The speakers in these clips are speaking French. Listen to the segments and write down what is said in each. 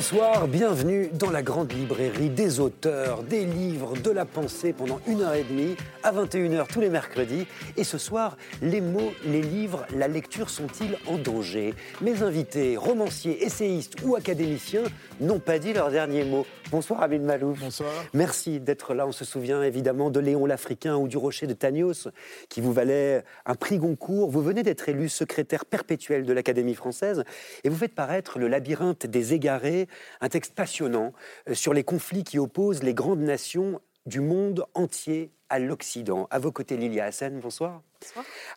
Bonsoir, bienvenue dans la grande librairie des auteurs, des livres, de la pensée pendant une heure et demie à 21h tous les mercredis. Et ce soir, les mots, les livres, la lecture sont-ils en danger? Mes invités, romanciers, essayistes ou académiciens n'ont pas dit leur dernier mot. Bonsoir Amine Malouf. Bonsoir. Merci d'être là. On se souvient évidemment de Léon l'Africain ou du Rocher de Tanios qui vous valait un prix Goncourt. Vous venez d'être élu secrétaire perpétuel de l'Académie française et vous faites paraître Le labyrinthe des égarés, un texte passionnant euh, sur les conflits qui opposent les grandes nations du monde entier à l'Occident. À vos côtés, Lilia Hassen, bonsoir.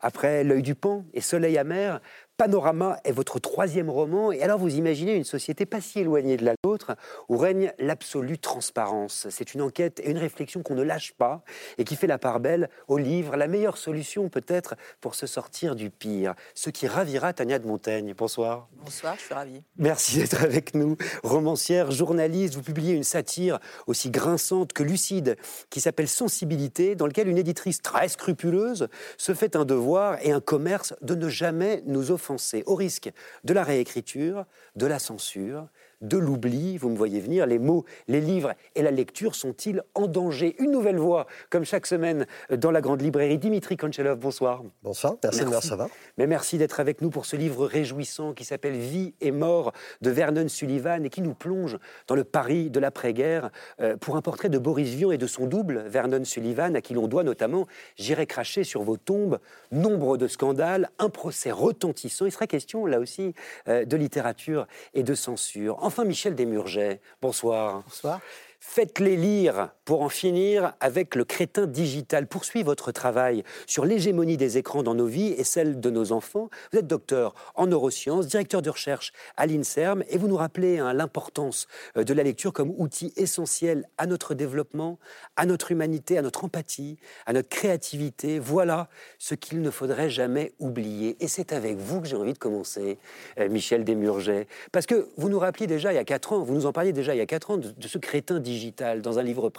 Après L'œil du pan et Soleil amer, Panorama est votre troisième roman. Et alors vous imaginez une société pas si éloignée de la nôtre où règne l'absolue transparence. C'est une enquête et une réflexion qu'on ne lâche pas et qui fait la part belle au livre, la meilleure solution peut-être pour se sortir du pire. Ce qui ravira Tania de Montaigne. Bonsoir. Bonsoir, je suis ravie. Merci d'être avec nous. Romancière, journaliste, vous publiez une satire aussi grinçante que lucide qui s'appelle Sensibilité, dans lequel une éditrice très scrupuleuse se fait un devoir et un commerce de ne jamais nous offrir au risque de la réécriture, de la censure, de l'oubli. Vous me voyez venir, les mots, les livres et la lecture sont-ils en danger? Une nouvelle voix, comme chaque semaine dans la grande librairie. Dimitri Konchelov, bonsoir. Bonsoir, merci, merci. ça va. Mais merci d'être avec nous pour ce livre réjouissant qui s'appelle Vie et mort de Vernon Sullivan et qui nous plonge dans le Paris de l'après-guerre euh, pour un portrait de Boris Vian et de son double, Vernon Sullivan, à qui l'on doit notamment J'irai cracher sur vos tombes, nombre de scandales, un procès retentissant. Il sera question là aussi euh, de littérature et de censure. Enfin, Michel Desmurget, bonsoir. Bonsoir. Faites-les lire pour en finir avec le crétin digital. Poursuivez votre travail sur l'hégémonie des écrans dans nos vies et celle de nos enfants. Vous êtes docteur en neurosciences, directeur de recherche à l'INSERM et vous nous rappelez hein, l'importance euh, de la lecture comme outil essentiel à notre développement, à notre humanité, à notre empathie, à notre créativité. Voilà ce qu'il ne faudrait jamais oublier. Et c'est avec vous que j'ai envie de commencer, euh, Michel Desmurget. Parce que vous nous rappeliez déjà il y a quatre ans, vous nous en parliez déjà il y a quatre ans de, de ce crétin digital dans un livre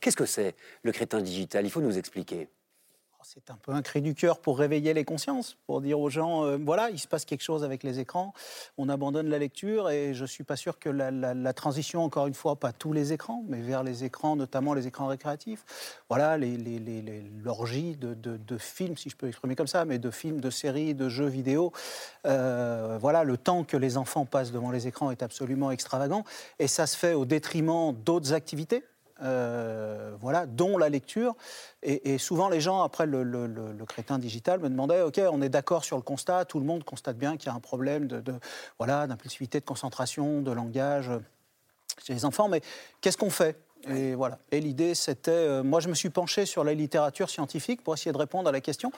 Qu'est-ce que c'est le crétin digital? Il faut nous expliquer. Oh, c'est un peu un cri du cœur pour réveiller les consciences, pour dire aux gens, euh, voilà, il se passe quelque chose avec les écrans, on abandonne la lecture et je ne suis pas sûr que la, transition, encore une fois, pas tous les écrans, mais vers les écrans, notamment les écrans récréatifs, voilà, l'orgie de, de, films, si je peux exprimer comme ça, mais de films, de séries, de jeux vidéo, euh, voilà, le temps que les enfants passent devant les écrans est absolument extravagant et ça se fait au détriment d'autres activités euh, voilà, dont la lecture. Et, et, souvent, les gens, après le, le, le, le, crétin digital, me demandaient OK, on est d'accord sur le constat, tout le monde constate bien qu'il y a un problème de, de voilà, d'impulsivité, de concentration, de langage chez les enfants, mais qu'est-ce qu'on fait? Et voilà. Et l'idée, c'était. Euh, moi, je me suis penché sur la littérature scientifique pour essayer de répondre à la question.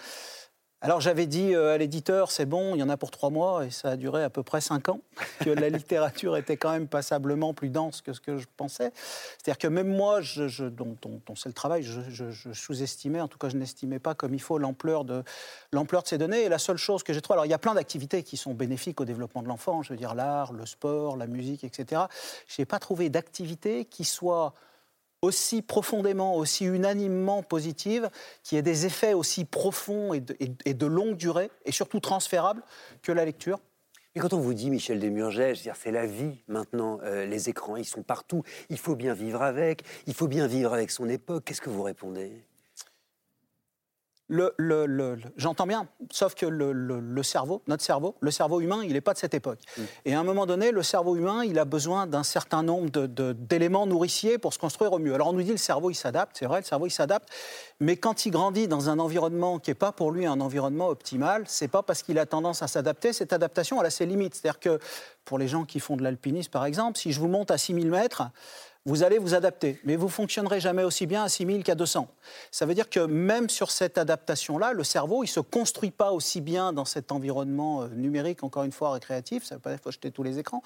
Alors j'avais dit euh, à l'éditeur, c'est bon, il y en a pour trois mois, et ça a duré à peu près cinq ans, que la littérature était quand même passablement plus dense que ce que je pensais. C'est-à-dire que même moi, je, dont c'est le travail, je, je sous-estimais, en tout cas je n'estimais pas comme il faut l'ampleur de, l'ampleur de ces données. Et la seule chose que j'ai trouvée, alors il y a plein d'activités qui sont bénéfiques au développement de l'enfant, je veux dire l'art, le sport, la musique, etc. Je n'ai pas trouvé d'activité qui soit aussi profondément, aussi unanimement positive, qui ait des effets aussi profonds et de, longue durée, et surtout transférables, que la lecture. Mais quand on vous dit, Michel Desmurget, c'est la vie maintenant, euh, les écrans, ils sont partout, il faut bien vivre avec, il faut bien vivre avec son époque, qu'est-ce que vous répondez? Le, le, le, J'entends bien, sauf que le, cerveau, notre cerveau, le cerveau humain, il n'est pas de cette époque. Mm. Et à un moment donné, le cerveau humain, il a besoin d'un certain nombre d'éléments nourriciers pour se construire au mieux. Alors on nous dit le cerveau, il s'adapte, c'est vrai, le cerveau, il s'adapte, mais quand il grandit dans un environnement qui n'est pas pour lui un environnement optimal, c'est pas parce qu'il a tendance à s'adapter, cette adaptation, elle a ses limites. C'est-à-dire que pour les gens qui font de l'alpinisme, par exemple, si je vous monte à 6000 mètres, vous allez vous adapter, mais vous fonctionnerez jamais aussi bien à 6000 qu'à 200. Ça veut dire que même sur cette adaptation-là, le cerveau, il se construit pas aussi bien dans cet environnement euh, numérique, encore une fois récréatif, ça veut pas dire qu'il faut jeter tous les écrans,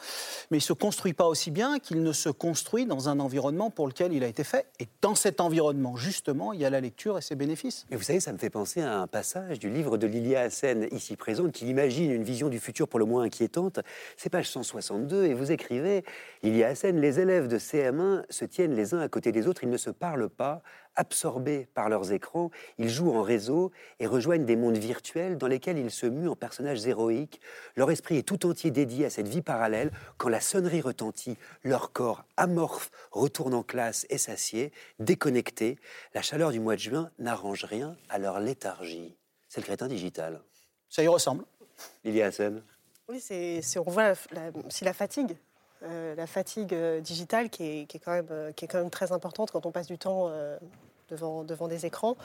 mais il se construit pas aussi bien qu'il ne se construit dans un environnement pour lequel il a été fait. Et dans cet environnement, justement, il y a la lecture et ses bénéfices. Et vous savez, ça me fait penser à un passage du livre de Lilia Hassen, ici présente, qui imagine une vision du futur pour le moins inquiétante. C'est page 162, et vous écrivez, Lilia Hassen, les élèves de CM1 se tiennent les uns à côté des autres, ils ne se parlent pas, absorbés par leurs écrans, ils jouent en réseau et rejoignent des mondes virtuels dans lesquels ils se muent en personnages héroïques. Leur esprit est tout entier dédié à cette vie parallèle. Quand la sonnerie retentit, leur corps amorphe retourne en classe et s'assied, déconnecté. La chaleur du mois de juin n'arrange rien à leur léthargie. C'est le crétin digital. Ça y ressemble. Lilia Hassen. Oui, c'est, on voit si la fatigue euh, la fatigue euh, digitale qui est, quand même, euh, qui est quand même très importante quand on passe du temps devant, des écrans.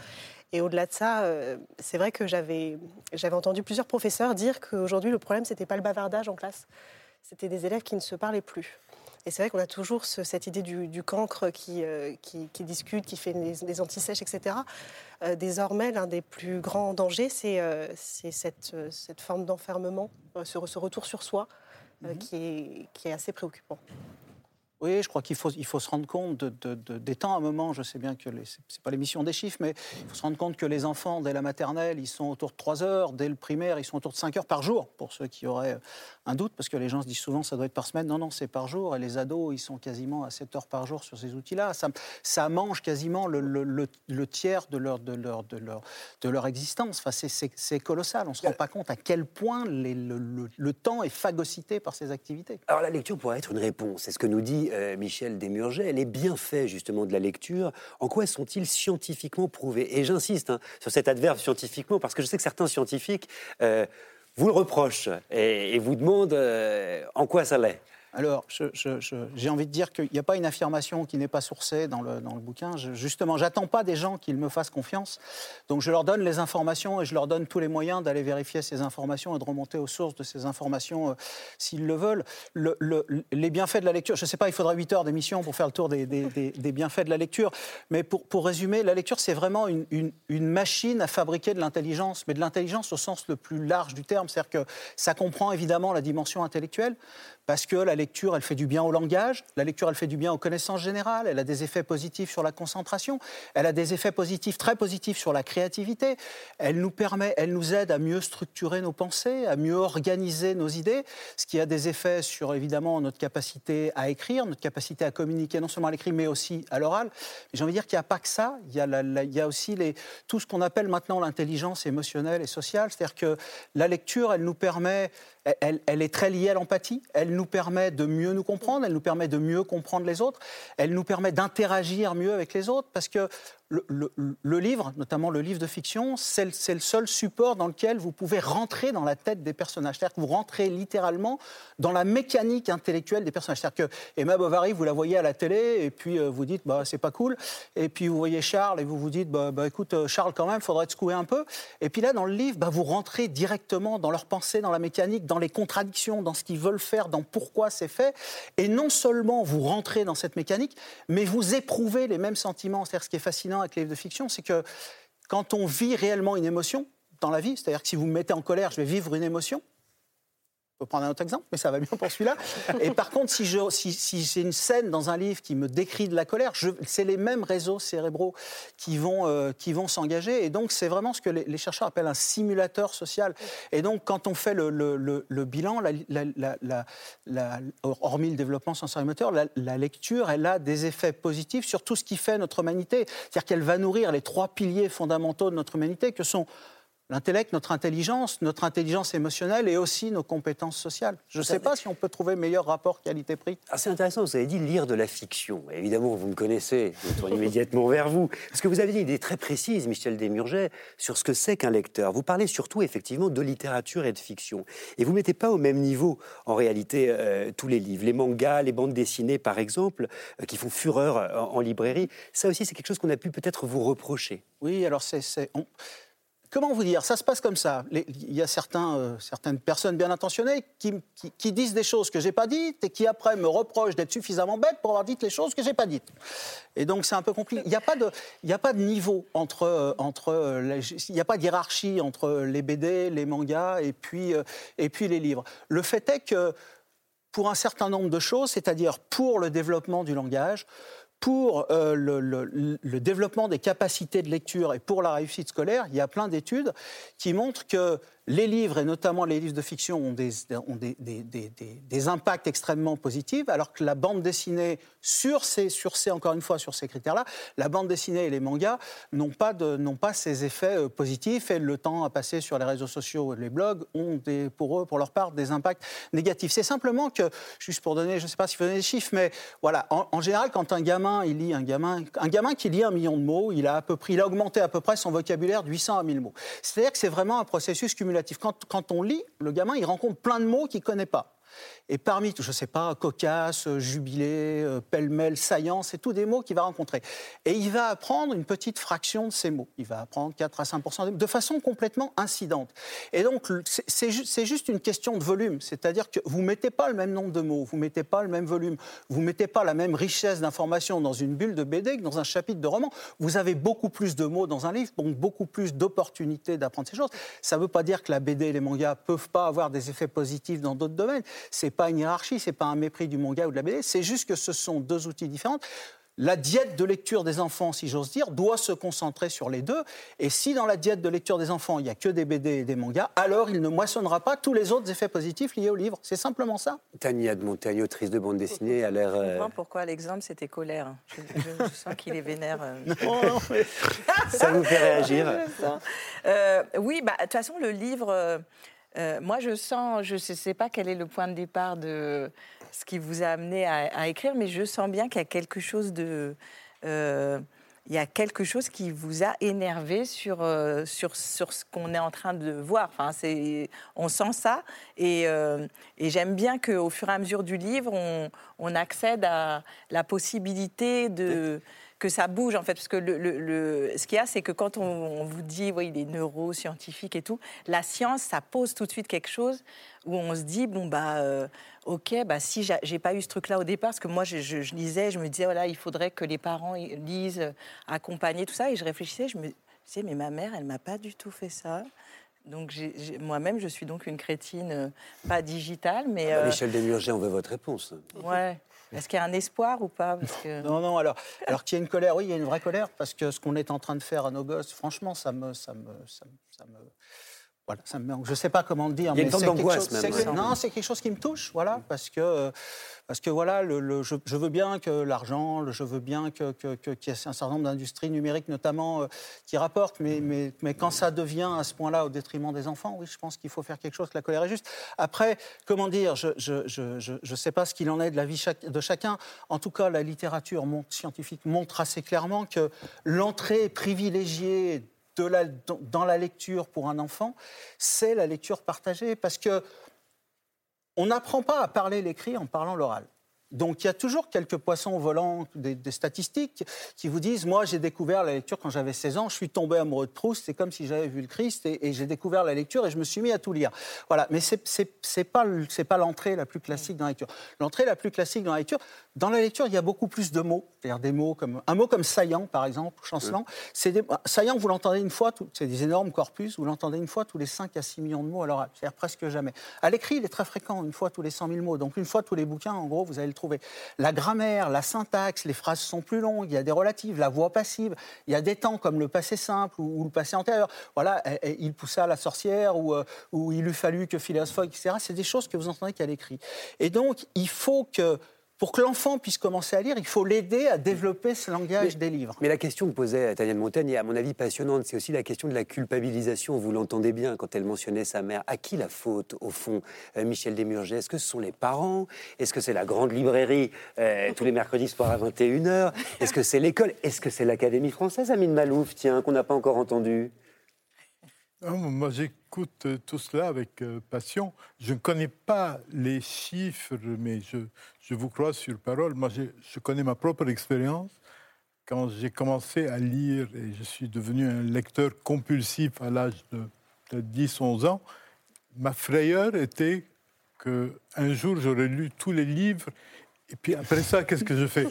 Et au-delà de ça, c'est vrai que j'avais, entendu plusieurs professeurs dire qu'aujourd'hui, le problème, ce n'était pas le bavardage en classe, c'était des élèves qui ne se parlaient plus. Et c'est vrai qu'on a toujours cette idée du, cancre qui, discute, qui fait des, antisèches, etc. désormais, l'un des plus grands dangers, c'est, cette, forme d'enfermement, ce, retour sur soi, euh, mhm. qui, est, qui est assez préoccupant. Oui, je crois qu'il faut, se rendre compte de, des temps à un moment. Je sais bien que ce n'est pas l'émission des chiffres, mais il faut se rendre compte que les enfants, dès la maternelle, ils sont autour de 3 heures. Dès le primaire, ils sont autour de 5 heures par jour, pour ceux qui auraient un doute, parce que les gens se disent souvent ça doit être par semaine. Non, non, c'est par jour. Et les ados, ils sont quasiment à 7 heures par jour sur ces outils-là. Ça, mange quasiment le, tiers de leur, existence. Enfin, c'est colossal. On ne se rend pas compte à quel point le, temps est phagocyté par ces activités. Alors la lecture pourrait être une réponse. C'est ce que nous dit euh, Michel Desmurget, les bienfaits justement de la lecture, en quoi sont-ils scientifiquement prouvés? Et j'insiste hein, sur cet adverbe scientifiquement, parce que je sais que certains scientifiques euh, vous le reprochent et, vous demandent euh, en quoi ça l'est. Alors, j'ai envie de dire qu'il n'y a pas une affirmation qui n'est pas sourcée dans le, dans le bouquin. Je, justement, j'attends pas des gens qu'ils me fassent confiance. Donc, je leur donne les informations et je leur donne tous les moyens d'aller vérifier ces informations et de remonter aux sources de ces informations euh, s'ils le veulent. Le, les bienfaits de la lecture, je ne sais pas, il faudra 8 heures d'émission pour faire le tour des, des, bienfaits de la lecture. Mais pour, pour résumer, la lecture, c'est vraiment une, une, une machine à fabriquer de l'intelligence, mais de l'intelligence au sens le plus large du terme. C'est-à-dire que ça comprend évidemment la dimension intellectuelle, parce que la lecture, elle fait du bien au langage, la lecture, elle fait du bien aux connaissances générales, elle a des effets positifs sur la concentration, elle a des effets positifs, très positifs sur la créativité, elle nous permet, elle nous aide à mieux structurer nos pensées, à mieux organiser nos idées, ce qui a des effets sur évidemment notre capacité à écrire, notre capacité à communiquer non seulement à l'écrit mais aussi à l'oral. J'ai envie de dire qu'il n'y a pas que ça, il y a, aussi tout ce qu'on appelle maintenant l'intelligence émotionnelle et sociale, c'est-à-dire que la lecture, elle nous permet elle, est très liée à l'empathie. Elle nous permet de mieux nous comprendre, elle nous permet de mieux comprendre les autres, elle nous permet d'interagir mieux avec les autres, parce que le, livre, notamment le livre de fiction, c'est le, seul support dans lequel vous pouvez rentrer dans la tête des personnages. C'est-à-dire que vous rentrez littéralement dans la mécanique intellectuelle des personnages. C'est-à-dire que Emma Bovary, vous la voyez à la télé et puis euh, vous dites, bah, c'est pas cool. Et puis vous voyez Charles et vous vous dites, bah, bah écoute, euh, Charles, quand même, faudrait te secouer un peu. Et puis là, dans le livre, bah, vous rentrez directement dans leur pensée, dans la mécanique, dans les contradictions, dans ce qu'ils veulent faire, dans pourquoi c'est fait. Et non seulement vous rentrez dans cette mécanique, mais vous éprouvez les mêmes sentiments. C'est-à-dire ce qui est fascinant avec les livres de fiction, c'est que quand on vit réellement une émotion dans la vie, c'est-à-dire que si vous me mettez en colère, je vais vivre une émotion, peux prendre un autre exemple, mais ça va bien pour celui-là. Et par contre, si j'ai une scène dans un livre qui me décrit de la colère, c'est les mêmes réseaux cérébraux qui vont, euh, qui vont s'engager. Et donc, c'est vraiment ce que les, chercheurs appellent un simulateur social. Et donc, quand on fait le, bilan, la, la, la, hormis le développement sensorimoteur, la, lecture, elle a des effets positifs sur tout ce qui fait notre humanité. C'est-à-dire qu'elle va nourrir les trois piliers fondamentaux de notre humanité, que sont l'intellect, notre intelligence, notre intelligence émotionnelle et aussi nos compétences sociales. Je ne sais pas si on peut trouver meilleur rapport qualité-prix. Ah, c'est intéressant, vous avez dit lire de la fiction. Évidemment, vous me connaissez, je tourne immédiatement vers vous. Parce que vous avez dit une idée très précise, Michel Desmurget, sur ce que c'est qu'un lecteur. Vous parlez surtout, effectivement, de littérature et de fiction. Et vous ne mettez pas au même niveau, en réalité, euh, tous les livres. Les mangas, les bandes dessinées, par exemple, euh, qui font fureur en, librairie. Ça aussi, c'est quelque chose qu'on a pu peut-être vous reprocher. Oui, alors c'est comment vous dire Ça se passe comme ça. Il y a certains, euh, certaines personnes bien intentionnées qui, disent des choses que j'ai pas dites et qui après me reprochent d'être suffisamment bête pour avoir dit les choses que j'ai pas dites. Et donc c'est un peu compliqué. Il n'y a pas de, il a pas de niveau entre, euh, entre, euh, il n'y a pas de hiérarchie entre les BD, les mangas et puis, et puis les livres. Le fait est que pour un certain nombre de choses, c'est-à-dire pour le développement du langage, pour euh, le, développement des capacités de lecture et pour la réussite scolaire, il y a plein d'études qui montrent que les livres, et notamment les livres de fiction, ont des, impacts extrêmement positifs, alors que la bande dessinée, sur ces, encore une fois, sur ces critères-là, la bande dessinée et les mangas n'ont pas, ces effets euh, positifs, et le temps à passer sur les réseaux sociaux et les blogs ont pour eux, pour leur part, des impacts négatifs. C'est simplement que, juste pour donner, je ne sais pas si vous donnez des chiffres, mais voilà, en, général, quand un gamin, lit un gamin, un gamin qui lit un million de mots, il a, à peu près, il a augmenté à peu près son vocabulaire de 800 à 1000 mots. C'est-à-dire que c'est vraiment un processus cumulatif quand, quand, on lit, le gamin, il rencontre plein de mots qu'il ne connaît pas. Et parmi, je ne sais pas, cocasse, jubilé, euh, pêle-mêle, saillant, c'est tous des mots qu'il va rencontrer. Et il va apprendre une petite fraction de ces mots. Il va apprendre 4 à 5% de façon complètement incidente. Et donc, c'est juste une question de volume. C'est-à-dire que vous ne mettez pas le même nombre de mots, vous ne mettez pas le même volume, vous ne mettez pas la même richesse d'informations dans une bulle de BD que dans un chapitre de roman. Vous avez beaucoup plus de mots dans un livre, donc beaucoup plus d'opportunités d'apprendre ces choses. Ça ne veut pas dire que la BD et les mangas ne peuvent pas avoir des effets positifs dans d'autres domaines. Pas une hiérarchie, c'est pas un mépris du manga ou de la BD, c'est juste que ce sont deux outils différents. La diète de lecture des enfants, si j'ose dire, doit se concentrer sur les deux. Et si dans la diète de lecture des enfants, il n'y a que des BD et des mangas, alors il ne moissonnera pas tous les autres effets positifs liés au livre. C'est simplement ça. Tania de Montaigne, autrice de bande dessinée, a l'air. Je comprends euh, pourquoi l'exemple c'était colère. Je, sens qu'il est vénère. Euh. ça vous fait réagir euh, Oui, bah, de toute façon, le livre. Euh, moi, je sens, je ne sais, pas quel est le point de départ de ce qui vous a amené à, écrire, mais je sens bien qu'il y a quelque chose de. Euh, il y a quelque chose qui vous a énervé sur, euh, sur, sur ce qu'on est en train de voir. Enfin, on sent ça. Et, et j'aime bien qu'au fur et à mesure du livre, on, on accède à la possibilité de que ça bouge en fait, parce que le, ce qu'il y a, c'est que quand on, vous dit, oui, il est neuroscientifique et tout, la science, ça pose tout de suite quelque chose où on se dit, bon bah, euh, ok, bah si j'ai pas eu ce truc-là au départ, parce que moi je, lisais, je me disais, voilà, il faudrait que les parents lisent, accompagner tout ça, et je réfléchissais, je me disais, mais ma mère, elle m'a pas du tout fait ça. Donc moi-même, je suis donc une crétine, euh, pas digitale, mais... Ah bah, Michel Desmurgers, on veut votre réponse. Ouais. Est-ce qu'il y a un espoir ou pas? Non, non, alors, alors qu'il y a une colère, oui, il y a une vraie colère, parce que ce qu'on est en train de faire à nos gosses, franchement, ça me, ça me, ça me, voilà, ça me, je ne sais pas comment le dire. Il y a une forme d'angoisse même. non, c'est quelque chose qui me touche, voilà, parce que parce que voilà, le, je, veux bien que l'argent, je veux bien qu'il que, que, y ait un certain nombre d'industries numériques notamment euh, qui rapportent, mais, mais, mais, quand ça devient à ce point-là au détriment des enfants, oui, je pense qu'il faut faire quelque chose, que la colère est juste. Après, comment dire, je ne je, sais pas ce qu'il en est de la vie de chacun. En tout cas, la littérature scientifique montre assez clairement que l'entrée privilégiée dans la lecture pour un enfant, c'est la lecture partagée, parce que on n'apprend pas à parler l'écrit en parlant l'oral. Donc il y a toujours quelques poissons volants des, statistiques qui vous disent moi j'ai découvert la lecture quand j'avais 16 ans, je suis tombé amoureux de Proust, c'est comme si j'avais vu le Christ et, j'ai découvert la lecture et je me suis mis à tout lire. Voilà, mais c'est c'est pas c'est pas l'entrée la plus classique dans la lecture. L'entrée la plus classique dans la lecture, dans la lecture il y a beaucoup plus de mots, c'est-à-dire des mots comme un mot comme saillant par exemple, chancelant. C'est saillant vous l'entendez une fois, c'est des énormes corpus, vous l'entendez une fois tous les 5 à 6 millions de mots à l'oral, c'est-à-dire presque jamais. À l'écrit il est très fréquent, une fois tous les 100 000 mots, donc une fois tous les bouquins en gros vous allez le trouver. La grammaire, la syntaxe, les phrases sont plus longues, il y a des relatives, la voix passive, il y a des temps comme le passé simple ou, le passé antérieur. Voilà, il poussa la sorcière ou, euh, il eût fallu que Phileas Fogg, etc. C'est des choses que vous entendez qu'à l'écrit. Et donc, il faut que pour que l'enfant puisse commencer à lire, il faut l'aider à développer ce langage des livres. Mais la question que posait de Montaigne est à mon avis passionnante. C'est aussi la question de la culpabilisation. Vous l'entendez bien quand elle mentionnait sa mère. À qui la faute, au fond, euh, Michel Desmurgers Est-ce que ce sont les parents? Est-ce que c'est la grande librairie euh, tous les mercredis soirs à 21h Est-ce que c'est l'école? Est-ce que c'est l'Académie française, Amine Malouf, tiens, qu'on n'a pas encore entendu? Ah, moi, j'écoute euh, tout cela avec euh, passion. Je ne connais pas les chiffres, mais je, je vous crois sur parole. Moi, je, connais ma propre expérience. quand j'ai commencé à lire et je suis devenu un lecteur compulsif à l'âge de, de 10-11 ans, ma frayeur était qu'un jour j'aurais lu tous les livres et puis après ça, qu'est-ce que je fais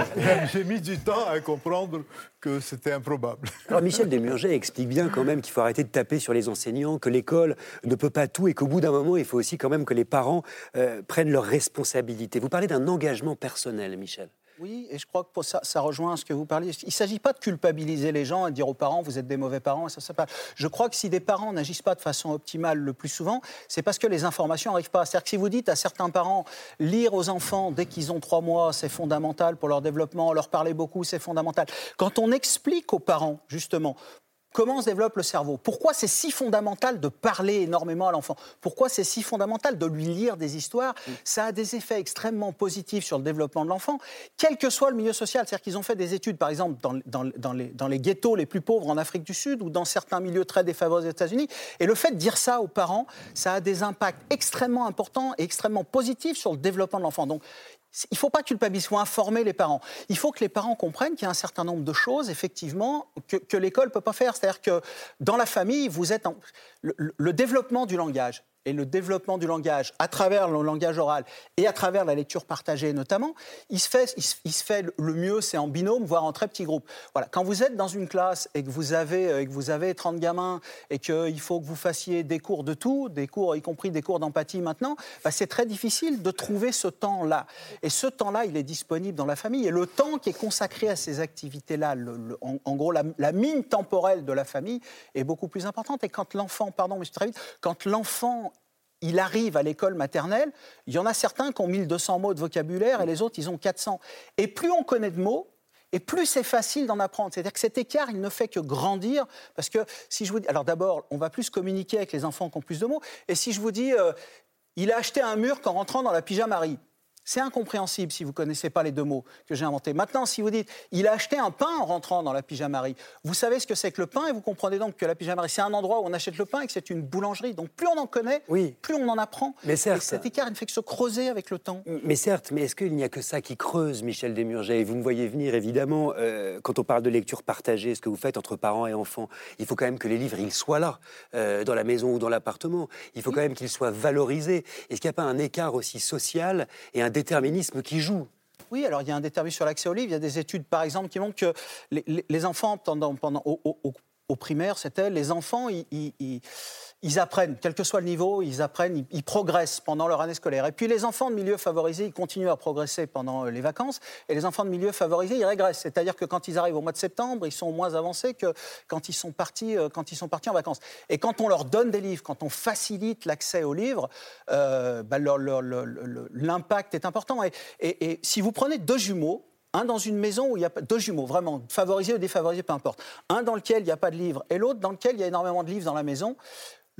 J'ai mis du temps à comprendre que c'était improbable. Alors Michel Desmurget explique bien quand même qu'il faut arrêter de taper sur les enseignants, que l'école ne peut pas tout et qu'au bout d'un moment, il faut aussi quand même que les parents euh, prennent leurs responsabilités. Vous parlez d'un engagement personnel, Michel. Oui, et je crois que ça, ça rejoint ce que vous parliez. Il ne s'agit pas de culpabiliser les gens et de dire aux parents vous êtes des mauvais parents. Ça, ça pas. Je crois que si des parents n'agissent pas de façon optimale le plus souvent, c'est parce que les informations n'arrivent pas. C'est-à-dire que si vous dites à certains parents lire aux enfants dès qu'ils ont trois mois, c'est fondamental pour leur développement, leur parler beaucoup, c'est fondamental. Quand on explique aux parents, justement, Comment se développe le cerveau? Pourquoi c'est si fondamental de parler énormément à l'enfant? Pourquoi c'est si fondamental de lui lire des histoires? Ça a des effets extrêmement positifs sur le développement de l'enfant, quel que soit le milieu social. C'est-à-dire qu'ils ont fait des études, par exemple, dans, dans- dans les, dans les ghettos les plus pauvres en Afrique du Sud ou dans certains milieux très défavorisés aux États-Unis. Et le fait de dire ça aux parents, ça a des impacts extrêmement importants et extrêmement positifs sur le développement de l'enfant. Donc, il ne faut pas culpabiliser, il faut informer les parents. Il faut que les parents comprennent qu'il y a un certain nombre de choses, effectivement, que, l'école ne peut pas faire. C'est-à-dire que dans la famille, vous êtes en- le développement du langage et le développement du langage à travers le langage oral et à travers la lecture partagée notamment, il se fait, il se, fait le mieux, c'est en binôme, voire en très petits groupes. Voilà. Quand vous êtes dans une classe et que vous avez, euh, que vous avez 30 gamins et qu'il faut que vous fassiez des cours de tout, des cours, y compris des cours d'empathie maintenant, bah, c'est très difficile de trouver ce temps-là. Et ce temps-là, il est disponible dans la famille. Et le temps qui est consacré à ces activités-là, en, gros, la, mine temporelle de la famille est beaucoup plus importante. Et quand l'enfant, pardon, mais très quand l'enfant il arrive à l'école maternelle, il y en a certains qui ont 1200 mots de vocabulaire et les autres, ils ont 400. Et plus on connaît de mots, et plus c'est facile d'en apprendre. C'est-à-dire que cet écart, il ne fait que grandir. Parce que si je vous dis. Alors d'abord, on va plus communiquer avec les enfants qui ont plus de mots. Et si je vous dis, euh, il a acheté un mur qu'en rentrant dans la pyjamarie. C'est incompréhensible si vous ne connaissez pas les deux mots que j'ai inventés. Maintenant, si vous dites il a acheté un pain en rentrant dans la pyjamarie, vous savez ce que c'est que le pain et vous comprenez donc que la pyjamarie, c'est un endroit où on achète le pain et que c'est une boulangerie. Donc plus on en connaît, Oui. plus on en apprend. Mais certes. Et cet écart, ne fait que se creuser avec le temps. Mais certes, mais est-ce qu'il n'y a que ça qui creuse, Michel Desmurget Et Vous me voyez venir, évidemment, euh, quand on parle de lecture partagée, ce que vous faites entre parents et enfants, il faut quand même que les livres, ils soient là, euh, dans la maison ou dans l'appartement. Il faut quand même qu'ils soient valorisés. Est-ce qu'il n'y a pas un écart aussi social et un déterminisme qui joue Oui, alors il y a un déterminisme sur l'accès aux livres. Il y a des études, par exemple, qui montrent que les, enfants, pendant, au, au- au- primaire, c'était les enfants, ils- ils apprennent, quel que soit le niveau, ils apprennent, ils, progressent pendant leur année scolaire. Et puis les enfants de milieux favorisés, ils continuent à progresser pendant euh, les vacances. Et les enfants de milieux favorisés, ils régressent. C'est-à-dire que quand ils arrivent au mois de septembre, ils sont moins avancés que quand ils sont partis, euh, quand ils sont partis en vacances. Et quand on leur donne des livres, quand on facilite l'accès aux livres, euh, bah, l'impact est important. Et, et- si vous prenez deux jumeaux, un dans une maison où il y a deux jumeaux, vraiment, favorisés ou défavorisés, peu importe. Un dans lequel il n'y a pas de livres et l'autre dans lequel il y a énormément de livres dans la maison.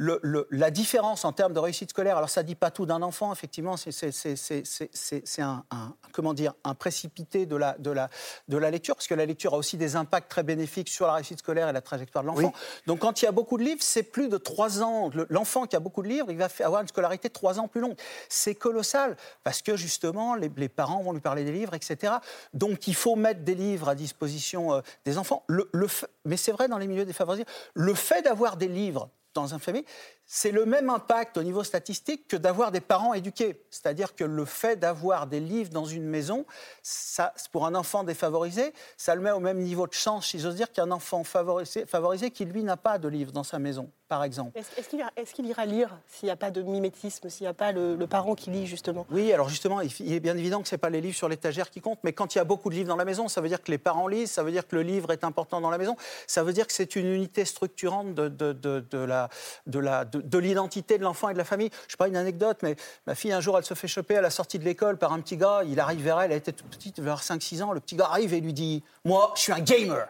Le- le- la différence en termes de réussite scolaire, alors ça ne dit pas tout d'un enfant, effectivement, c'est- un, un- comment dire, un précipité de la, de, la, de la lecture, parce que la lecture a aussi des impacts très bénéfiques sur la réussite scolaire et la trajectoire de l'enfant. Donc quand il y a beaucoup de livres, c'est plus de trois ans. Le- L'enfant qui a beaucoup de livres, il va avoir une scolarité de trois ans plus longue. C'est colossal, parce que justement, les, les parents vont lui parler des livres, etc. Donc il faut mettre des livres à disposition euh, des enfants. Le, le fait- mais c'est vrai dans les milieux défavorisés, le fait d'avoir des livres dans un famille, c'est le même impact au niveau statistique que d'avoir des parents éduqués. C'est-à-dire que le fait d'avoir des livres dans une maison, ça, pour un enfant défavorisé, ça le met au même niveau de chance, si j'ose dire, qu'un enfant favorisé, favorisé qui, lui, n'a pas de livre dans sa maison, par exemple. Est-ce qu'il ira, lire s'il n'y a pas de mimétisme, s'il n'y a pas le, le parent qui lit justement? Oui, alors justement, il il est bien évident que ce n'est pas les livres sur l'étagère qui comptent, mais quand il y a beaucoup de livres dans la maison, ça veut dire que les parents lisent, ça veut dire que le livre est important dans la maison, ça veut dire que c'est une unité structurante de, de, de, de la, de, la, de, de l'identité de l'enfant et de la famille. Je sais pas une anecdote, mais ma fille, un jour, elle se fait choper à la sortie de l'école par un petit gars, il arrive vers elle, elle était toute petite, vers 5-6 ans, le petit gars arrive et lui dit « Moi, je suis un gamer !»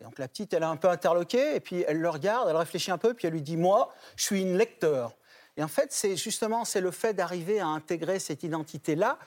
Et donc la petite, elle est un peu interloquée, et puis elle le regarde, elle réfléchit un peu, puis elle lui dit Moi, je suis une lecteur. Et en fait, c'est justement c'est le fait d'arriver à intégrer cette identité-là.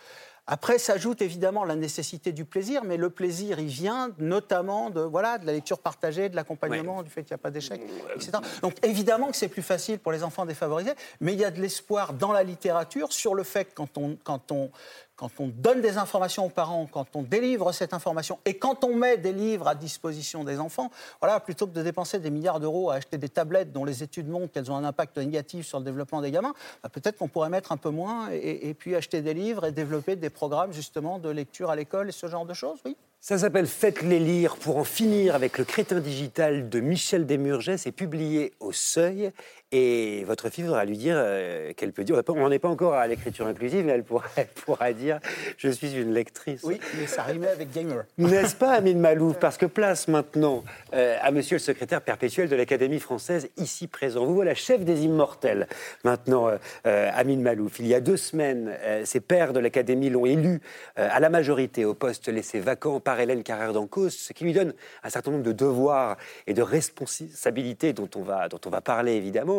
Après, s'ajoute évidemment la nécessité du plaisir, mais le plaisir, il vient notamment de, voilà, de la lecture partagée, de l'accompagnement, du fait qu'il n'y a pas d'échec, etc. Donc évidemment que c'est plus facile pour les enfants défavorisés, mais il y a de l'espoir dans la littérature sur le fait que quand on, quand on, quand on donne des informations aux parents, quand on délivre cette information et quand on met des livres à disposition des enfants, voilà, plutôt que de dépenser des milliards d'euros à acheter des tablettes dont les études montrent qu'elles ont un impact négatif sur le développement des gamins, bah, peut-être qu'on pourrait mettre un peu moins et, puis acheter des livres et développer des programmes justement de lecture à l'école et ce genre de choses, oui. Ça s'appelle Faites-les lire pour en finir avec le crétin digital de Michel Desmurget. C'est publié au Seuil. Et votre fille voudra lui dire euh, qu'elle peut dire. On n'en est pas encore à l'écriture inclusive, mais elle pourra, dire Je suis une lectrice. Oui, mais ça rimait avec gamer. N'est-ce pas, Amine Malouf? Parce que place maintenant euh, à monsieur le secrétaire perpétuel de l'Académie française, ici présent. Vous voilà chef des immortels, maintenant, euh, Amine Malouf. Il y a deux semaines, ses pairs de l'Académie l'ont élu à la majorité au poste laissé vacant par Hélène Carrère d'Ancos, ce qui lui donne un certain nombre de devoirs et de responsabilités dont on va, dont on va parler évidemment.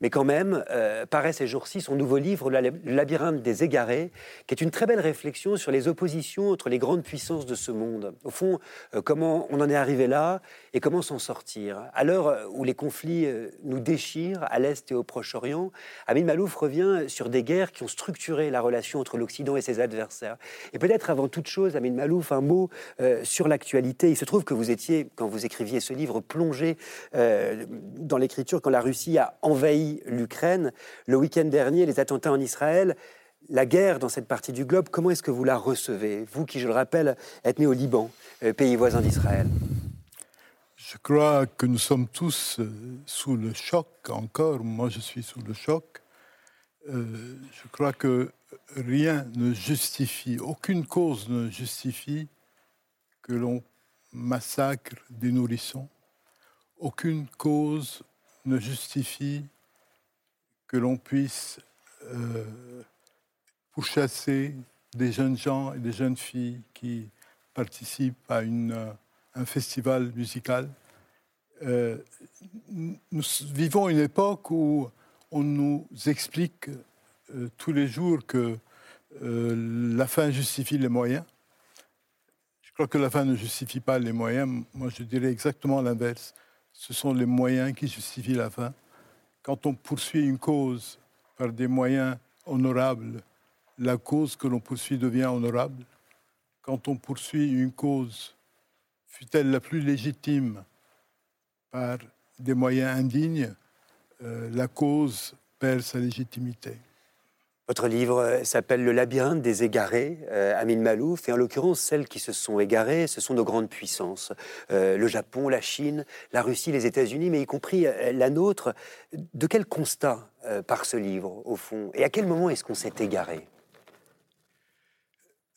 Mais quand même, euh, paraît ces jours-ci son nouveau livre, Le labyrinthe des égarés, qui est une très belle réflexion sur les oppositions entre les grandes puissances de ce monde. Au fond, euh, comment on en est arrivé là et comment s'en sortir. À l'heure où les conflits euh, nous déchirent à l'Est et au Proche-Orient, Amin Malouf revient sur des guerres qui ont structuré la relation entre l'Occident et ses adversaires. Et peut-être avant toute chose, Amin Malouf, un mot sur l'actualité. Il se trouve que vous étiez, quand vous écriviez ce livre, plongé dans l'écriture quand la Russie a envahi l'Ukraine. Le week-end dernier, les attentats en Israël, la guerre dans cette partie du globe, comment est-ce que vous la recevez Vous qui, je le rappelle, êtes né au Liban, euh, pays voisin d'Israël? Je crois que nous sommes tous euh, sous le choc encore. Moi, je suis sous le choc. Euh, je crois que rien ne justifie, aucune cause ne justifie que l'on massacre des nourrissons. Aucune cause ne justifie que l'on puisse euh, pourchasser des jeunes gens et des jeunes filles qui participent à une, euh, un festival musical. Euh, nous vivons une époque où on nous explique tous les jours que la fin justifie les moyens. Je crois que la fin ne justifie pas les moyens. Moi, je dirais exactement l'inverse. Ce sont les moyens qui justifient la fin quand on poursuit une cause par des moyens honorables, la cause que l'on poursuit devient honorable. Quand on poursuit une cause, fut-elle la plus légitime, par des moyens indignes, euh, la cause perd sa légitimité. Votre livre euh, s'appelle Le labyrinthe des égarés, euh, Amin Malouf, et en l'occurrence, celles qui se sont égarées, ce sont nos grandes puissances. Euh, le Japon, la Chine, la Russie, les États-Unis, mais y compris la nôtre. De quel constat par ce livre, au fond? Et à quel moment est-ce qu'on s'est égaré?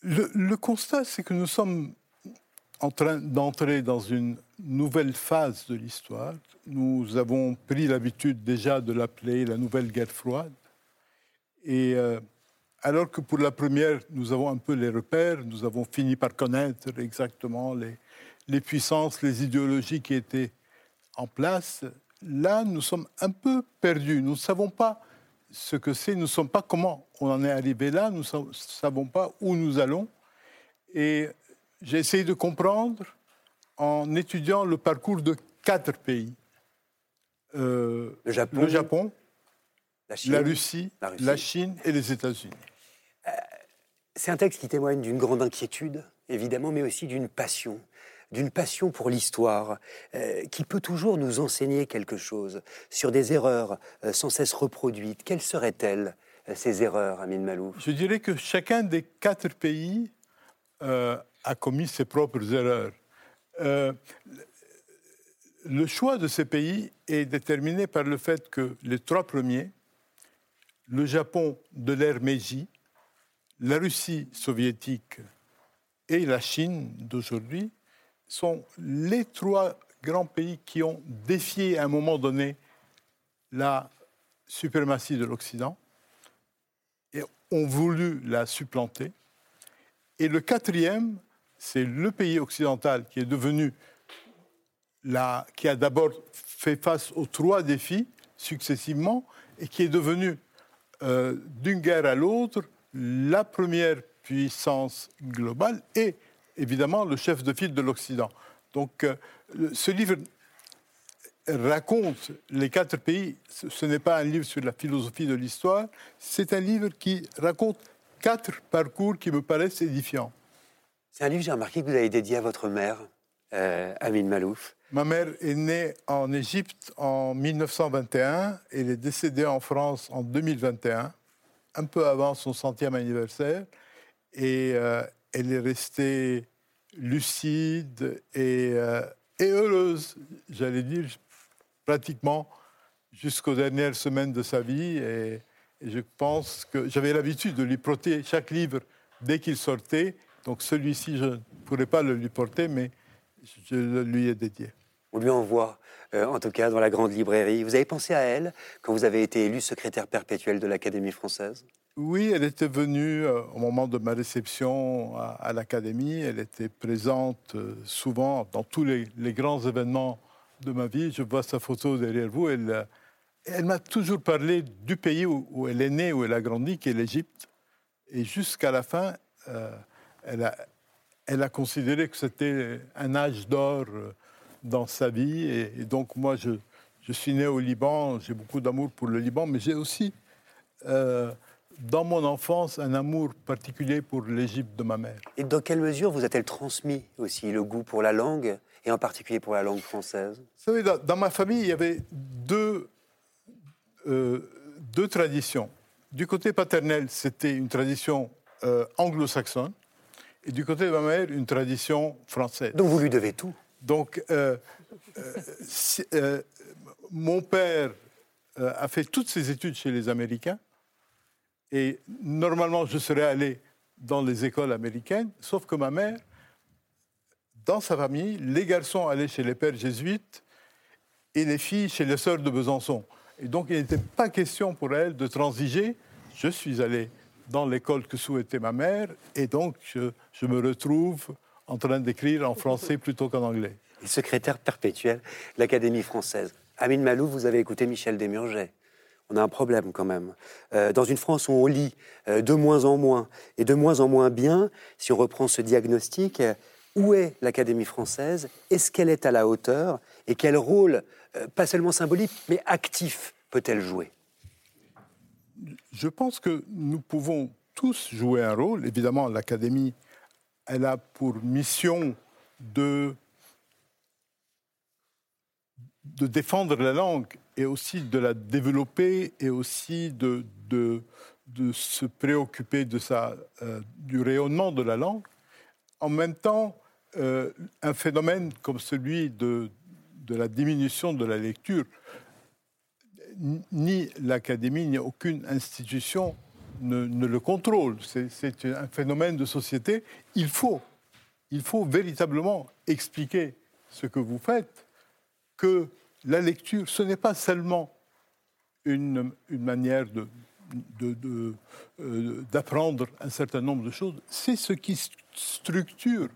Le, constat, c'est que nous sommes en train d'entrer dans une nouvelle phase de l'histoire. Nous avons pris l'habitude déjà de l'appeler la nouvelle guerre froide. Et euh, alors que pour la première, nous avons un peu les repères, nous avons fini par connaître exactement les, les puissances, les idéologies qui étaient en place, là, nous sommes un peu perdus. Nous ne savons pas ce que c'est, nous ne savons pas comment on en est arrivé là, nous ne savons pas où nous allons. Et j'ai essayé de comprendre en étudiant le parcours de quatre pays. Euh, le Japon, le Japon la, Russie, la, Chine et les États-Unis. Euh, c'est un texte qui témoigne d'une grande inquiétude, évidemment, mais aussi d'une passion d'une passion pour l'histoire, euh, qui peut toujours nous enseigner quelque chose sur des erreurs euh, sans cesse reproduites. Quelles seraient-elles, ces erreurs, Amine Malou Je dirais que chacun des quatre pays a commis ses propres erreurs. le choix de ces pays est déterminé par le fait que les trois premiers le Japon de l'ère Meiji, la Russie soviétique et la Chine d'aujourd'hui sont les trois grands pays qui ont défié à un moment donné la suprématie de l'Occident et ont voulu la supplanter. Et le quatrième, c'est le pays occidental qui est devenu la, qui a d'abord fait face aux trois défis successivement et qui est devenu euh, d'une guerre à l'autre, la première puissance globale et évidemment le chef de file de l'Occident. Donc euh, ce livre raconte les quatre pays. Ce n'est pas un livre sur la philosophie de l'histoire, c'est un livre qui raconte quatre parcours qui me paraissent édifiants. C'est un livre, j'ai remarqué, que vous avez dédié à votre mère, euh. Ma mère est née en Égypte en 1921. Elle est décédée en France en 2021, un peu avant son centième anniversaire. Et euh, elle est restée lucide et, euh, et heureuse, j'allais dire, pratiquement jusqu'aux dernières semaines de sa vie. Et, et je pense que j'avais l'habitude de lui porter chaque livre dès qu'il sortait. Donc celui-ci, je ne pourrais pas le lui porter, mais je le lui ai dédié. On lui envoie, euh, en tout cas, dans la grande librairie. Vous avez pensé à elle quand vous avez été élu secrétaire perpétuel de l'Académie française? Oui, elle était venue euh, au moment de ma réception à, à l'Académie. Elle était présente euh, souvent dans tous les, les, grands événements de ma vie. Je vois sa photo derrière vous. Elle, elle m'a toujours parlé du pays où, où, elle est née, où elle a grandi, qui est l'Égypte. Et jusqu'à la fin, elle, a, elle, a, considéré que c'était un âge d'or dans sa vie. Et, et donc moi, je, je, suis né au Liban, j'ai beaucoup d'amour pour le Liban, mais j'ai aussi, euh, dans mon enfance, un amour particulier pour l'Égypte de ma mère. Et dans quelle mesure vous a-t-elle transmis aussi le goût pour la langue, et en particulier pour la langue française? Vous savez, dans, dans ma famille, il y avait deux, euh, deux traditions. Du côté paternel, c'était une tradition euh, anglo-saxonne, et du côté de ma mère, une tradition française. Donc vous lui devez tout donc, euh, euh, si, euh, mon père a fait toutes ses études chez les Américains. Et normalement, je serais allé dans les écoles américaines, sauf que ma mère, dans sa famille, les garçons allaient chez les pères jésuites et les filles chez les sœurs de Besançon. Et donc, il n'était pas question pour elle de transiger. Je suis allé dans l'école que souhaitait ma mère, et donc je, me retrouve en train d'écrire en français plutôt qu'en anglais. Et secrétaire perpétuel de l'Académie française. Amine Malou, vous avez écouté Michel Desmurget. On a un problème quand même. Euh, dans une France où on lit euh, de moins en moins et de moins en moins bien, si on reprend ce diagnostic, euh, où est l'Académie française? Est-ce qu'elle est à la hauteur? Et quel rôle, pas seulement symbolique, mais actif, peut-elle jouer? Je pense que nous pouvons tous jouer un rôle. Évidemment, l'Académie elle a pour mission de, de défendre la langue et aussi de la développer et aussi de, de, de se préoccuper de sa, euh, du rayonnement de la langue. En même temps, euh, un phénomène comme celui de, de la diminution de la lecture, ni l'Académie, ni aucune institution ne, le contrôle. C'est un phénomène de société. Il faut, il faut véritablement expliquer ce que vous faites, que la lecture, ce n'est pas seulement une, manière de, d'apprendre euh, un certain nombre de choses, c'est ce qui structure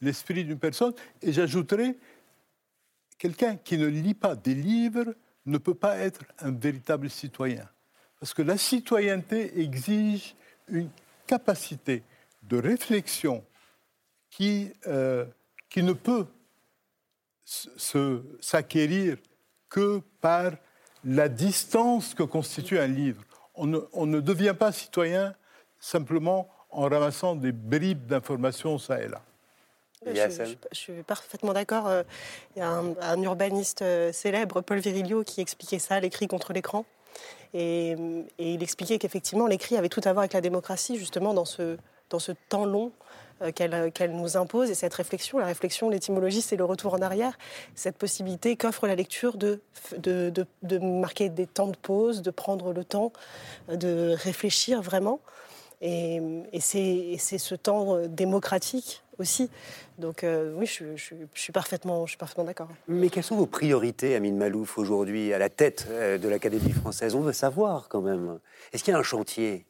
l'esprit d'une personne. Et j'ajouterai, quelqu'un qui ne lit pas des livres ne peut pas être un véritable citoyen. Parce que la citoyenneté exige une capacité de réflexion qui, euh, ne peut s'acquérir que par la distance que constitue un livre. On ne, on ne devient pas citoyen simplement en ramassant des bribes d'informations ça et là. Je, je, je, suis parfaitement d'accord. Euh, il y a un, un urbaniste euh, célèbre, Paul Virilio, qui expliquait ça, l'écrit contre l'écran. Et, et, il expliquait qu'effectivement, l'écrit avait tout à voir avec la démocratie, justement, dans ce, dans ce temps long euh, qu'elle qu nous impose. Et cette réflexion, la réflexion, l'étymologie, c'est le retour en arrière, cette possibilité qu'offre la lecture de, de, de, de, marquer des temps de pause, de prendre le temps de réfléchir vraiment. Et, et c'est ce temps démocratique aussi. Donc euh, oui, je, je, je, suis parfaitement, je suis parfaitement d'accord. Mais quelles sont vos priorités, Amine Malouf, aujourd'hui, à la tête euh, de l'Académie française? On veut savoir quand même. Est-ce qu'il y a un chantier?